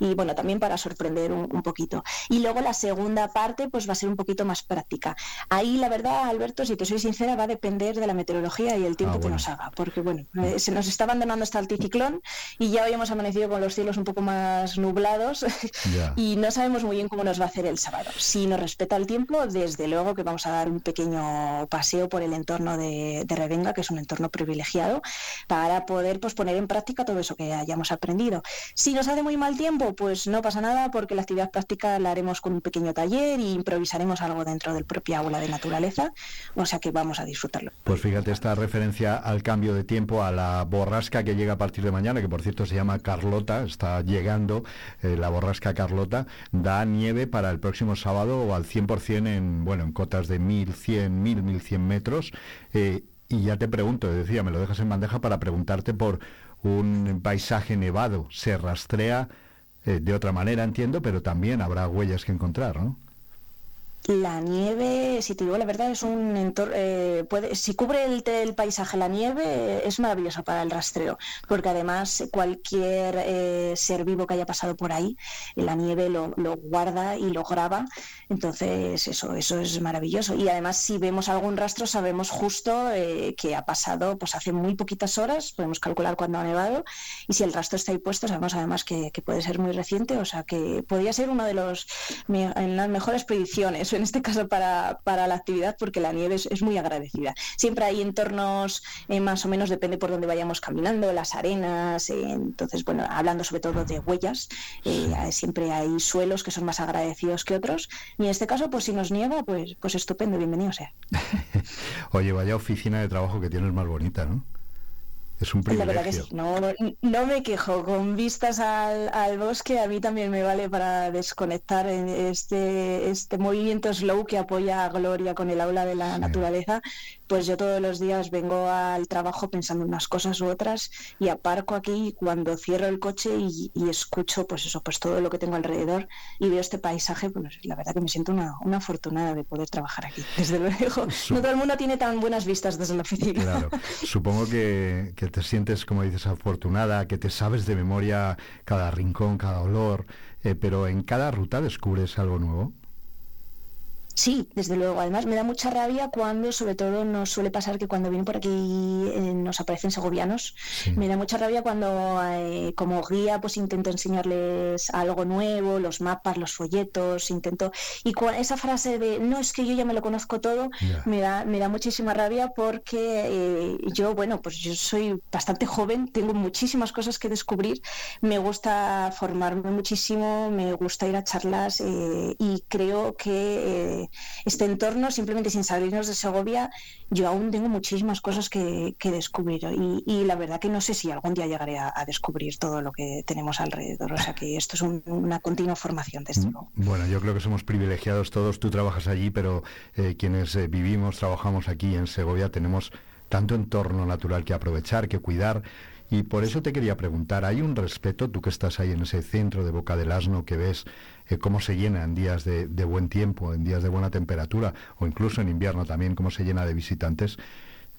y bueno, también para sorprender un, poquito. Y luego la segunda parte pues va a ser un poquito más práctica. Ahí la verdad, Alberto, si te soy sincera, va a depender de la meteorología y el tiempo ah, que nos haga, porque bueno, se nos está abandonando este anticiclón y ya hoy hemos amanecido con los cielos un poco más nublados [laughs] y no sabemos muy bien cómo cómo nos va a hacer el sábado. Si nos respeta el tiempo, desde luego que vamos a dar un pequeño paseo por el entorno de, Revenga, que es un entorno privilegiado, para poder pues, poner en práctica todo eso que hayamos aprendido. Si nos hace muy mal tiempo, pues no pasa nada porque la actividad práctica la haremos con un pequeño taller e improvisaremos algo dentro del propio aula de naturaleza, o sea que vamos a disfrutarlo. Pues fíjate esta referencia al cambio de tiempo, a la borrasca que llega a partir de mañana, que por cierto se llama Carlota, está llegando eh, la borrasca Carlota, da nieve para el próximo sábado al 100% en, bueno, en cotas de 1100, 1000, 1100 metros. Eh, y ya te pregunto, decía, me lo dejas en bandeja para preguntarte por un paisaje nevado. Se rastrea eh, de otra manera, entiendo, pero también habrá huellas que encontrar, ¿no? La nieve, si te digo la verdad, es un entorno. Eh, puede, si cubre el, paisaje la nieve, es maravilloso para el rastreo, porque además cualquier eh, ser vivo que haya pasado por ahí, la nieve lo, guarda y lo graba. Entonces, eso, eso es maravilloso. Y además, si vemos algún rastro, sabemos justo eh, que ha pasado pues hace muy poquitas horas, podemos calcular cuándo ha nevado. Y si el rastro está ahí puesto, sabemos además que, puede ser muy reciente, o sea que podría ser uno de los en las mejores predicciones en este caso para, la actividad, porque la nieve es, muy agradecida. Siempre hay entornos, eh, más o menos depende por dónde vayamos caminando, las arenas, eh, entonces, bueno, hablando sobre todo de huellas, eh, siempre hay suelos que son más agradecidos que otros, y en este caso, pues si nos nieva, pues, pues estupendo, bienvenido sea. [laughs] Oye, vaya oficina de trabajo que tienes más bonita, ¿no? Es un privilegio. no, me quejo. Con vistas al, bosque, a mí también me vale para desconectar este, este movimiento slow que apoya a Gloria con el aula de la naturaleza pues yo todos los días vengo al trabajo pensando en unas cosas u otras y aparco aquí cuando cierro el coche y, escucho pues eso, pues todo lo que tengo alrededor y veo este paisaje, pues la verdad que me siento una, afortunada de poder trabajar aquí, [laughs] desde luego. No todo el mundo tiene tan buenas vistas desde la oficina. Claro, supongo que, que te sientes, como dices, afortunada, que te sabes de memoria cada rincón, cada olor, eh, pero en cada ruta descubres algo nuevo. Sí, desde luego. Además, me da mucha rabia cuando, sobre todo, nos suele pasar que cuando vienen por aquí eh, nos aparecen segovianos. Me da mucha rabia cuando, eh, como guía, pues intento enseñarles algo nuevo, los mapas, los folletos, intento. Y esa frase de no es que yo ya me lo conozco todo, me da me da muchísima rabia porque eh, yo, bueno, pues yo soy bastante joven, tengo muchísimas cosas que descubrir, me gusta formarme muchísimo, me gusta ir a charlas y creo que este entorno, simplemente sin salirnos de Segovia, yo aún tengo muchísimas cosas que, descubrir y, la verdad que no sé si algún día llegaré a, descubrir todo lo que tenemos alrededor. O sea que esto es una continua formación, desde mm, luego. Bueno, yo creo que somos privilegiados todos. Tú trabajas allí, pero eh, quienes eh, vivimos, trabajamos aquí en Segovia, tenemos tanto entorno natural que aprovechar, que cuidar. Y por eso te quería preguntar, ¿hay un respeto, tú que estás ahí en ese centro de Boca del Asno, que ves eh, cómo se llena en días de, buen tiempo, en días de buena temperatura, o incluso en invierno también, cómo se llena de visitantes?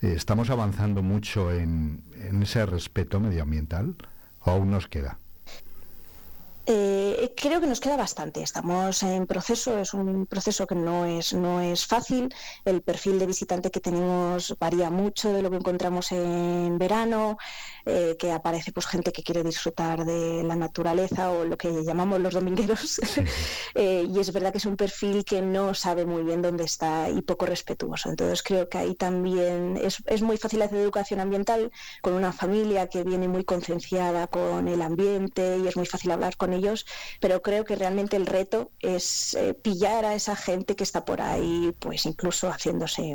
Eh, ¿Estamos avanzando mucho en, en ese respeto medioambiental o aún nos queda? Eh, creo que nos queda bastante. Estamos en proceso, es un proceso que no es, no es fácil. El perfil de visitante que tenemos varía mucho de lo que encontramos en verano, eh, que aparece pues gente que quiere disfrutar de la naturaleza o lo que llamamos los domingueros. [laughs] Eh, y es verdad que es un perfil que no sabe muy bien dónde está y poco respetuoso. Entonces creo que ahí también es, es muy fácil hacer educación ambiental con una familia que viene muy concienciada con el ambiente y es muy fácil hablar con ellos, pero creo que realmente el reto es eh, pillar a esa gente que está por ahí, pues incluso haciéndose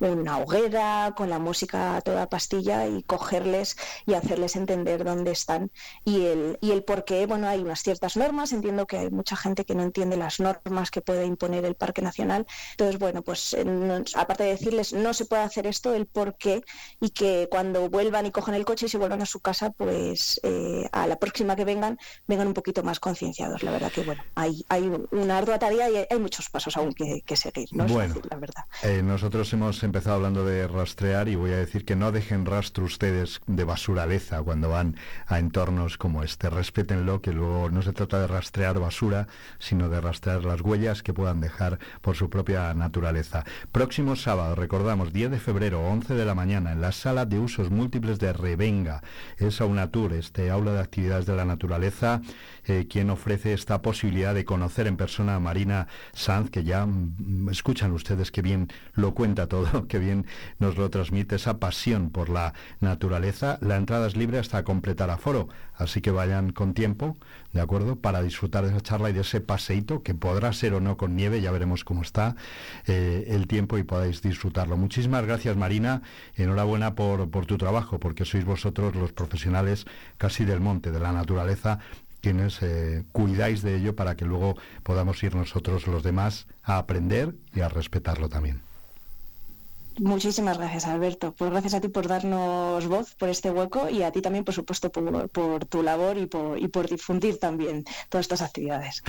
una hoguera con la música a toda pastilla y cogerles y hacerles entender dónde están y el, y el por qué. Bueno, hay unas ciertas normas, entiendo que hay mucha gente que no entiende las normas que puede imponer el Parque Nacional. Entonces, bueno, pues eh, aparte de decirles no se puede hacer esto, el por qué y que cuando vuelvan y cojan el coche y se vuelvan a su casa, pues eh, a la próxima que vengan, vengan un poquito más concienciados. La verdad que, bueno, hay, hay una ardua tarea y hay, muchos pasos aún que, seguir, ¿no? Bueno, la verdad. Eh, nosotros hemos empezado hablando de rastrear y voy a decir que no dejen rastro ustedes de basuraleza cuando van a entornos como este. Respétenlo, que luego no se trata de rastrear basura, sino de rastrear las huellas que puedan dejar por su propia naturaleza. Próximo sábado, recordamos, 10 de febrero, 11 de la mañana, en la sala de usos múltiples de Revenga. Es tour este aula de actividades de la naturaleza eh, quien ofrece esta posibilidad de conocer en persona a Marina Sanz, que ya mm, escuchan ustedes que bien lo cuenta todo, [laughs] que bien nos lo transmite, esa pasión por la naturaleza. La entrada es libre hasta completar aforo, así que vayan con tiempo, ¿de acuerdo? Para disfrutar de esa charla y de ese paseíto, que podrá ser o no con nieve, ya veremos cómo está eh, el tiempo y podáis disfrutarlo. Muchísimas gracias, Marina. Enhorabuena por, por tu trabajo, porque sois vosotros los profesionales casi del monte, de la naturaleza, quienes eh, cuidáis de ello para que luego podamos ir nosotros los demás a aprender y a respetarlo también. Muchísimas gracias, Alberto. Pues gracias a ti por darnos voz por este hueco y a ti también, por supuesto, por, tu labor y por, y por difundir también todas estas actividades.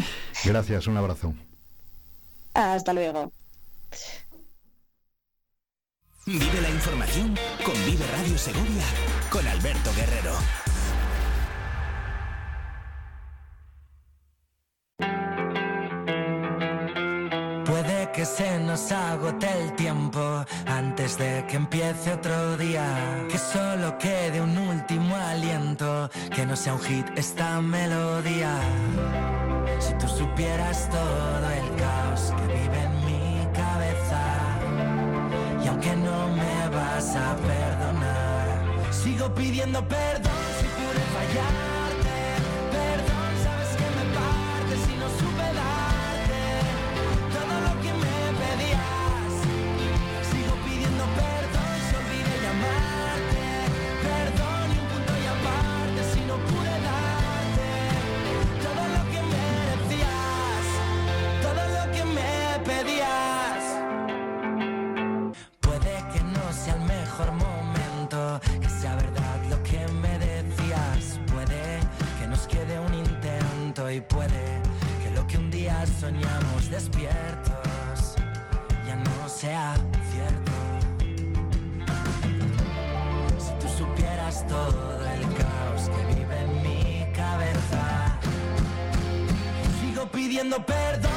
Gracias, un abrazo. Hasta luego. Vive la información con Vive Radio Segovia con Alberto Guerrero. Que se nos agote el tiempo antes de que empiece otro día. Que solo quede un último aliento, que no sea un hit esta melodía. Si tú supieras todo el caos que vive en mi cabeza, y aunque no me vas a perdonar, sigo pidiendo perdón si pude y puede que lo que un día soñamos despiertos ya no sea cierto. Si tú supieras todo el caos que vive en mi cabeza, sigo pidiendo perdón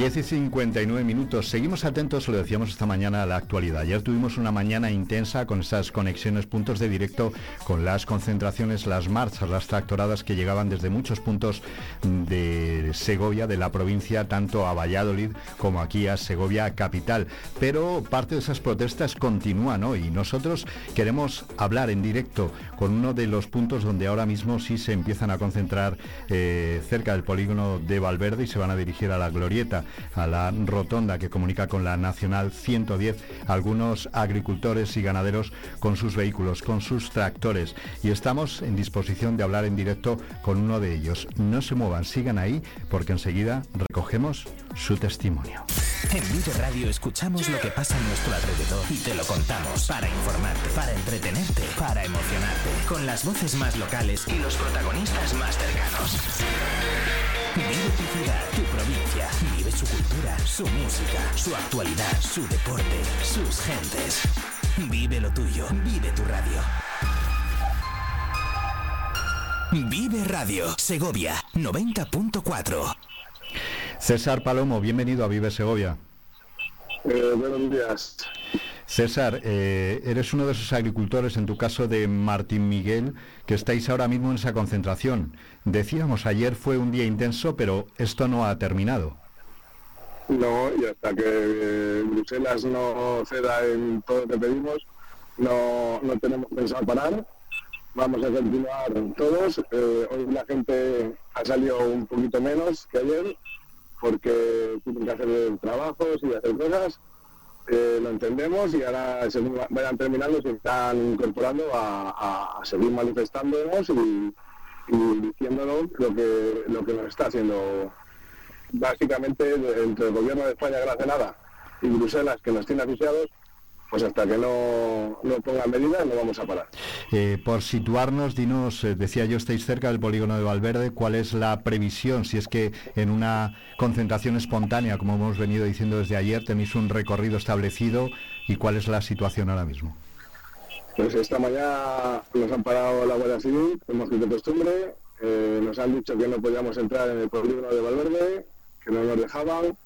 10 y 59 minutos. Seguimos atentos, lo decíamos esta mañana, a la actualidad. Ayer tuvimos una mañana intensa con esas conexiones, puntos de directo, con las concentraciones, las marchas, las tractoradas que llegaban desde muchos puntos de Segovia, de la provincia, tanto a Valladolid como aquí a Segovia capital. Pero parte de esas protestas continúan hoy y nosotros queremos hablar en directo con uno de los puntos donde ahora mismo sí se empiezan a concentrar eh, cerca del polígono de Valverde y se van a dirigir a la Glorieta a la rotonda que comunica con la Nacional 110, algunos agricultores y ganaderos con sus vehículos, con sus tractores. Y estamos en disposición de hablar en directo con uno de ellos. No se muevan, sigan ahí, porque enseguida recogemos su testimonio. En Vive Radio escuchamos lo que pasa en nuestro alrededor y te lo contamos para informarte, para entretenerte, para emocionarte, con las voces más locales y los protagonistas más cercanos. Su cultura, su música, su actualidad, su deporte, sus gentes. Vive lo tuyo, vive tu radio. Vive Radio, Segovia 90.4. César Palomo, bienvenido a Vive Segovia. Eh, buenos días. César, eh, eres uno de esos agricultores, en tu caso de Martín Miguel, que estáis ahora mismo en esa concentración. Decíamos, ayer fue un día intenso, pero esto no ha terminado. No, y hasta que eh, Bruselas no ceda en todo lo que pedimos, no, no tenemos pensado parar. Vamos a continuar todos. Eh, hoy la gente ha salido un poquito menos que ayer, porque tienen que hacer trabajos y hacer cosas eh, lo entendemos y ahora según vayan terminando se están incorporando a, seguir manifestándonos y, diciéndonos lo que, lo que nos está haciendo básicamente entre el gobierno de España que no hace nada y Bruselas que nos tiene asociados pues hasta que no, no pongan medidas no vamos a parar. Eh, por situarnos, dinos, eh, decía yo, estáis cerca del polígono de Valverde, ¿cuál es la previsión? Si es que en una concentración espontánea, como hemos venido diciendo desde ayer, tenéis un recorrido establecido y cuál es la situación ahora mismo. Pues esta mañana nos han parado la Guardia Civil, hemos de costumbre, eh, nos han dicho que no podíamos entrar en el polígono de Valverde, que no nos dejaban,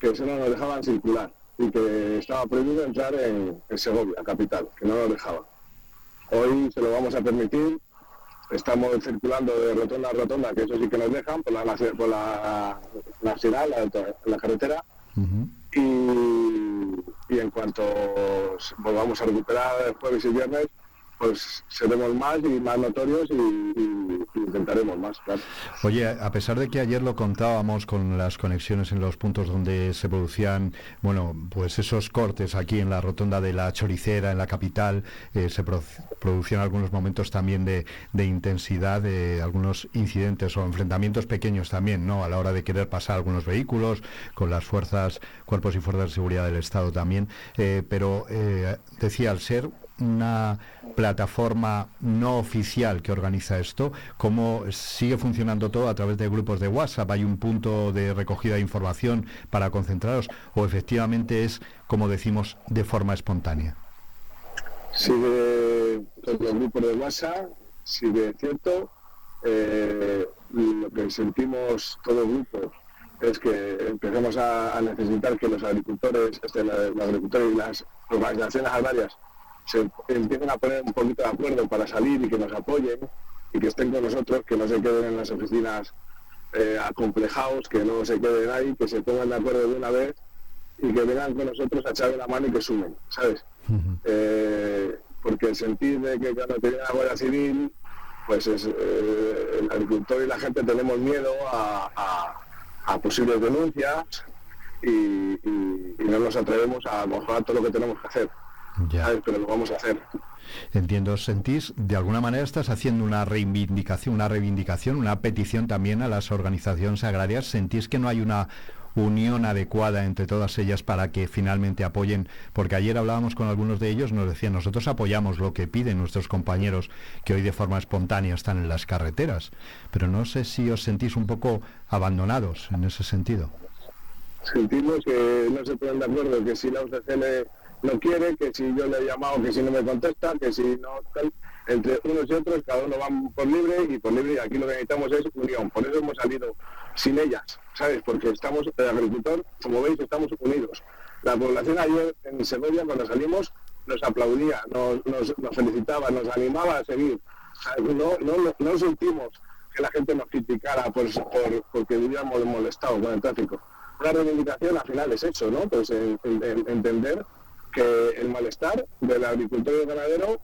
que solo nos dejaban circular y que estaba prohibido entrar en, Segovia, capital, que no lo dejaba. Hoy se lo vamos a permitir, estamos circulando de rotonda a rotonda, que eso sí que nos dejan, por la, por la nacional, la, carretera, y, y, en cuanto volvamos a recuperar el jueves y viernes, pues seremos más y más notorios y, intentaremos más, claro. Oye, a pesar de que ayer lo contábamos con las conexiones en los puntos donde se producían, bueno, pues esos cortes aquí en la rotonda de la Choricera, en la capital, eh, se producían algunos momentos también de, intensidad, de algunos incidentes o enfrentamientos pequeños también, ¿no? A la hora de querer pasar algunos vehículos con las fuerzas, cuerpos y fuerzas de seguridad del Estado también, eh, pero eh, decía, al ser una plataforma no oficial que organiza esto, cómo sigue funcionando todo a través de grupos de WhatsApp, hay un punto de recogida de información para concentraros o efectivamente es, como decimos, de forma espontánea. Sigue los grupos de WhatsApp, sigue cierto, eh, lo que sentimos todo el grupo es que empecemos a, necesitar que los agricultores, este, los agricultores y las organizaciones agrarias se empiecen a poner un poquito de acuerdo para salir y que nos apoyen y que estén con nosotros, que no se queden en las oficinas eh, acomplejados, que no se queden ahí, que se pongan de acuerdo de una vez y que vengan con nosotros a echarle la mano y que sumen, ¿sabes? Eh, porque el sentir de que cuando te viene la Guardia Civil, pues es, eh, el agricultor y la gente tenemos miedo a, posibles denuncias y, no nos atrevemos a mejorar todo lo que tenemos que hacer. Ya. Pero lo vamos a hacer. Entiendo, sentís, de alguna manera estás haciendo una reivindicación, una reivindicación, una petición también a las organizaciones agrarias. ¿Sentís que no hay una unión adecuada entre todas ellas para que finalmente apoyen? Porque ayer hablábamos con algunos de ellos, nos decían, nosotros apoyamos lo que piden nuestros compañeros que hoy de forma espontánea están en las carreteras, pero no sé si os sentís un poco abandonados en ese sentido. Sentimos que no se ponen de acuerdo, que si la UCCL no quiere, que si yo le he llamado, que si no me contesta, que si no entre unos y otros, cada uno va por libre y por libre y aquí lo que necesitamos es unión. Por eso hemos salido sin ellas, ¿sabes? Porque estamos, el agricultor, como veis, estamos unidos. La población ayer en Segovia, cuando salimos, nos aplaudía, nos, nos, felicitaba, nos animaba a seguir. No, no, no sentimos que la gente nos criticara por, por, porque hubiéramos molestado con el tráfico. Una reivindicación al final es eso, ¿no? Pues en- en- en- entender que el malestar del agricultor y del ganadero,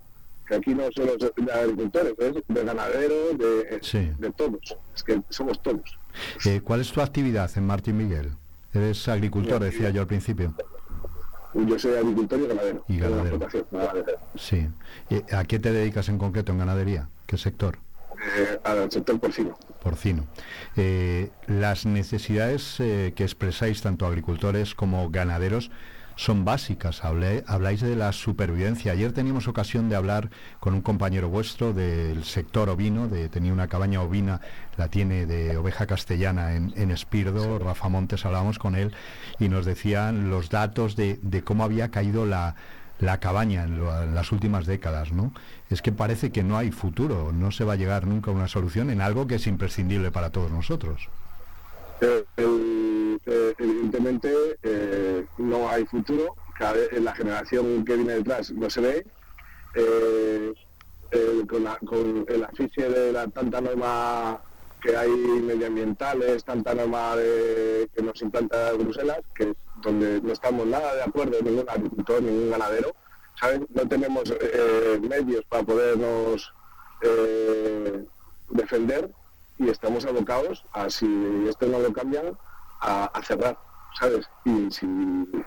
que aquí no solo es de agricultores, es de ganaderos, de, Sí. de todos, es que somos todos. Eh, ¿Cuál es tu actividad en Martín Miguel? Eres agricultor, decía yo al principio. Yo soy agricultor y ganadero. Y ganadero. Sí. ¿Y ¿A qué te dedicas en concreto en ganadería? ¿Qué sector? Eh, al sector porcino. Porcino. Eh, las necesidades eh, que expresáis tanto agricultores como ganaderos son básicas. Hablé- habláis de la supervivencia. Ayer teníamos ocasión de hablar con un compañero vuestro del sector ovino, de tenía una cabaña ovina, la tiene de oveja castellana en, en Espirdo, Rafa Montes, hablábamos con él y nos decían los datos de, de cómo había caído la, la cabaña en, lo- en las últimas décadas, ¿no? Es que parece que no hay futuro, no se va a llegar nunca a una solución en algo que es imprescindible para todos nosotros. Eh, eh, evidentemente eh, hay futuro, cada vez la generación que viene detrás no se ve. Eh, eh, con, la- con el asfixia de la tanta norma que hay medioambientales, tanta norma que nos implanta Bruselas, que es donde no estamos nada de acuerdo ningún agricultor, ningún ganadero, ¿sabes? No tenemos eh, medios para podernos defender y estamos abocados a si esto no lo cambian a cerrar, ¿sabes? Y si,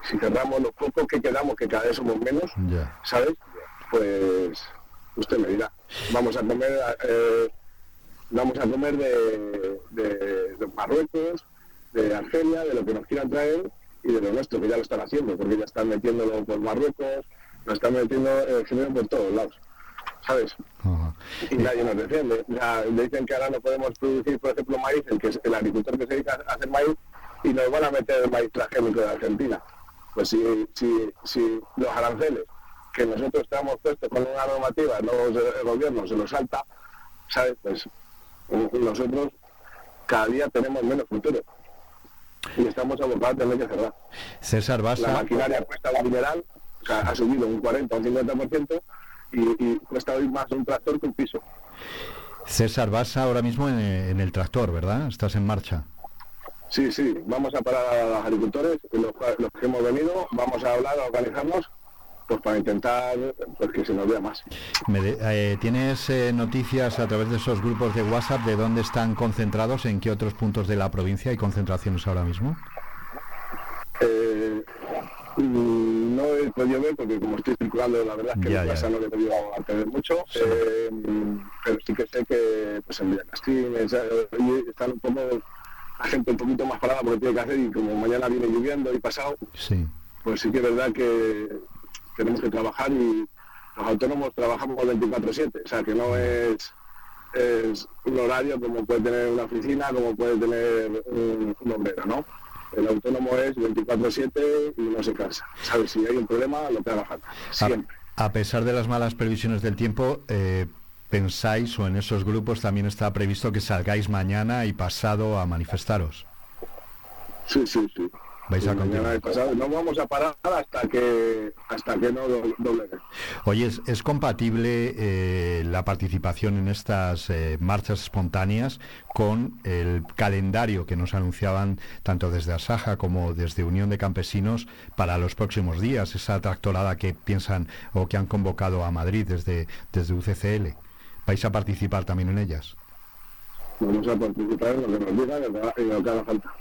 si cerramos los pocos que quedamos, que cada vez somos menos. ¿sabes? Pues usted me dirá, vamos a comer, eh, vamos a comer de, de- de Marruecos, de Argelia, de lo que nos quieran traer y de lo nuestro, que ya lo están haciendo, porque ya están metiéndolo por Marruecos, lo están metiendo género por todos lados, ¿sabes? Y nadie nos defiende. Ya dicen que ahora no podemos producir, por ejemplo, maíz, el que es el agricultor que se dedica a hacer maíz, y nos van a meter el maíz transgénico de Argentina. Pues si, si, si los aranceles que nosotros estamos puestos con una normativa, no el gobierno se los salta, ¿sabes? Pues mm, nosotros cada día tenemos menos futuro. Y estamos abocados a tener que cerrar. César La Basa, maquinaria cuesta un mineral, o sea, ha subido un 40 o un 50%, y, y cuesta hoy más un tractor que un piso. César Basa ahora mismo en, en el tractor, ¿verdad? Estás en marcha. Sí, sí, vamos a parar a los agricultores, los, los que hemos venido, vamos a hablar, a organizarnos, pues para intentar pues, que se nos vea más. Me de- eh, ¿Tienes eh, noticias a través de esos grupos de WhatsApp de dónde están concentrados, en qué otros puntos de la provincia hay concentraciones ahora mismo? Eh, mm, no he podido ver porque como estoy circulando, la verdad es que Ya, en ya. casa no le he podido acceder mucho, Sí. eh, pero sí que sé que pues en Villacastín eh, están un poco la gente un poquito más parada porque tiene que hacer y como mañana viene lloviendo y pasado, Sí. pues sí que es verdad que tenemos que trabajar y los autónomos trabajamos 24/7, o sea que no es, es un horario como puede tener una oficina, como puede tener un, un obrero, ¿no? El autónomo es 24/7 y no se cansa, ¿sabes? Si hay un problema, lo trabaja, A, siempre. a pesar de las malas previsiones del tiempo, eh, ¿pensáis o en esos grupos también está previsto que salgáis mañana y pasado a manifestaros? Sí, sí, sí. Vais a continuar. no vamos a parar hasta que hasta que no do- doblegue. Oye, ¿es, es compatible eh, la participación en estas eh, marchas espontáneas con el calendario que nos anunciaban tanto desde Asaja como desde Unión de Campesinos para los próximos días? Esa tractorada que piensan o que han convocado a Madrid desde, desde UCCL. ¿Vais a participar también en ellas? Vamos a participar en lo que nos digan y en lo que- haga falta.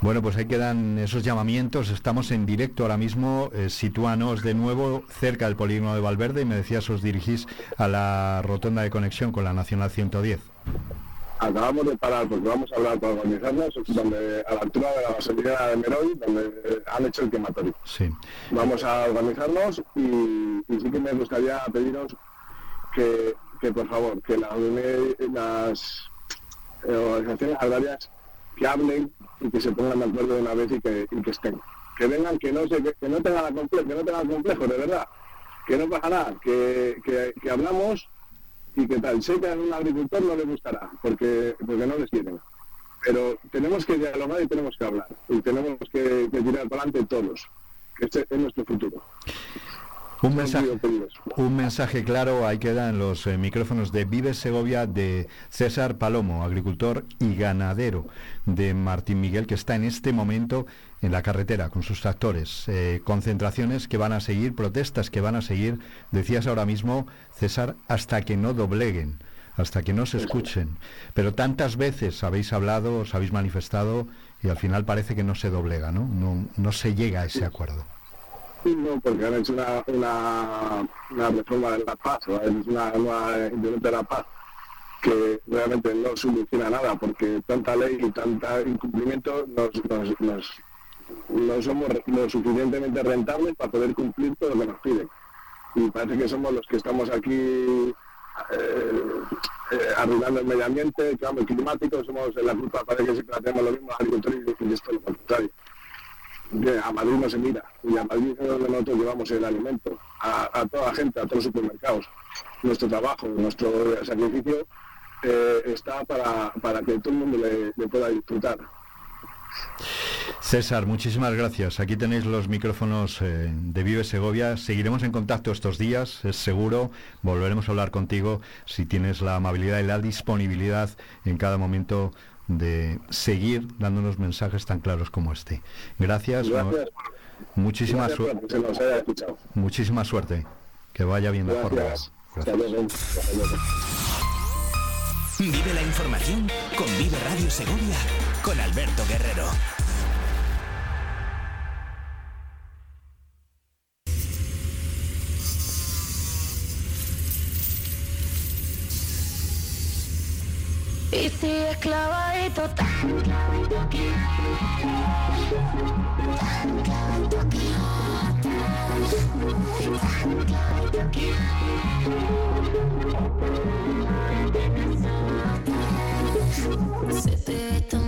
Bueno, pues ahí quedan esos llamamientos. Estamos en directo ahora mismo. Eh, sitúanos de nuevo cerca del polígono de Valverde y me decías os dirigís a la rotonda de conexión con la Nacional 110. Acabamos de parar porque vamos a hablar para organizarnos donde, a la altura de la gasolinera de Meroy, donde eh, han hecho el quematorio. Sí. Vamos a organizarnos y, y sí que me gustaría pediros que, que, por favor, que las, uni- las eh, organizaciones agrarias que hablen y que se pongan de acuerdo de una vez y que, y que estén. Que vengan, que no se, que no tengan complejo, que no tengan complejo, de verdad. que no pasa que, que, hablamos y que tal. Sé que un agricultor no le gustará, porque, porque no les quieren. Pero tenemos que dialogar y tenemos que hablar. Y tenemos que, que tirar para adelante todos. Este es nuestro futuro. Un mensaje, un mensaje claro, ahí quedan los eh, micrófonos de Vive Segovia de César Palomo, agricultor y ganadero de Martín Miguel, que está en este momento en la carretera con sus tractores. Eh, concentraciones que van a seguir, protestas que van a seguir, decías ahora mismo, César, hasta que no dobleguen, hasta que no se escuchen. Pero tantas veces habéis hablado, os habéis manifestado y al final parece que no se doblega, ¿no? No, no se llega a ese acuerdo. No, porque han hecho una, una, reforma de la paz, es una nueva de la paz que realmente no soluciona nada, porque tanta ley y tanta incumplimiento nos, no somos lo suficientemente rentables para poder cumplir todo lo que nos piden. Y parece que somos los que estamos aquí eh, eh, arruinando el medio ambiente, el cambio climático, somos la culpa, parece que siempre hacemos lo mismo agricultores y esto es lo contrario a Madrid no se mira y a Madrid es donde nosotros llevamos el alimento a, toda la gente, a todos los supermercados. Nuestro trabajo, nuestro sacrificio eh, está para, para, que todo el mundo le, pueda disfrutar. César, muchísimas gracias. Aquí tenéis los micrófonos eh, de Vive Segovia. Seguiremos en contacto estos días, es seguro. Volveremos a hablar contigo si tienes la amabilidad y la disponibilidad en cada momento de seguir dándonos mensajes tan claros como este. Gracias. Muchísima suerte. Muchísima suerte. Que vaya bien mejor. Gracias. Vive la información con Vive Radio Segovia con Alberto Guerrero. Y sigue clavadito tan clavito aquí Tan clavito aquí Tan clavito aquí Se te ve tan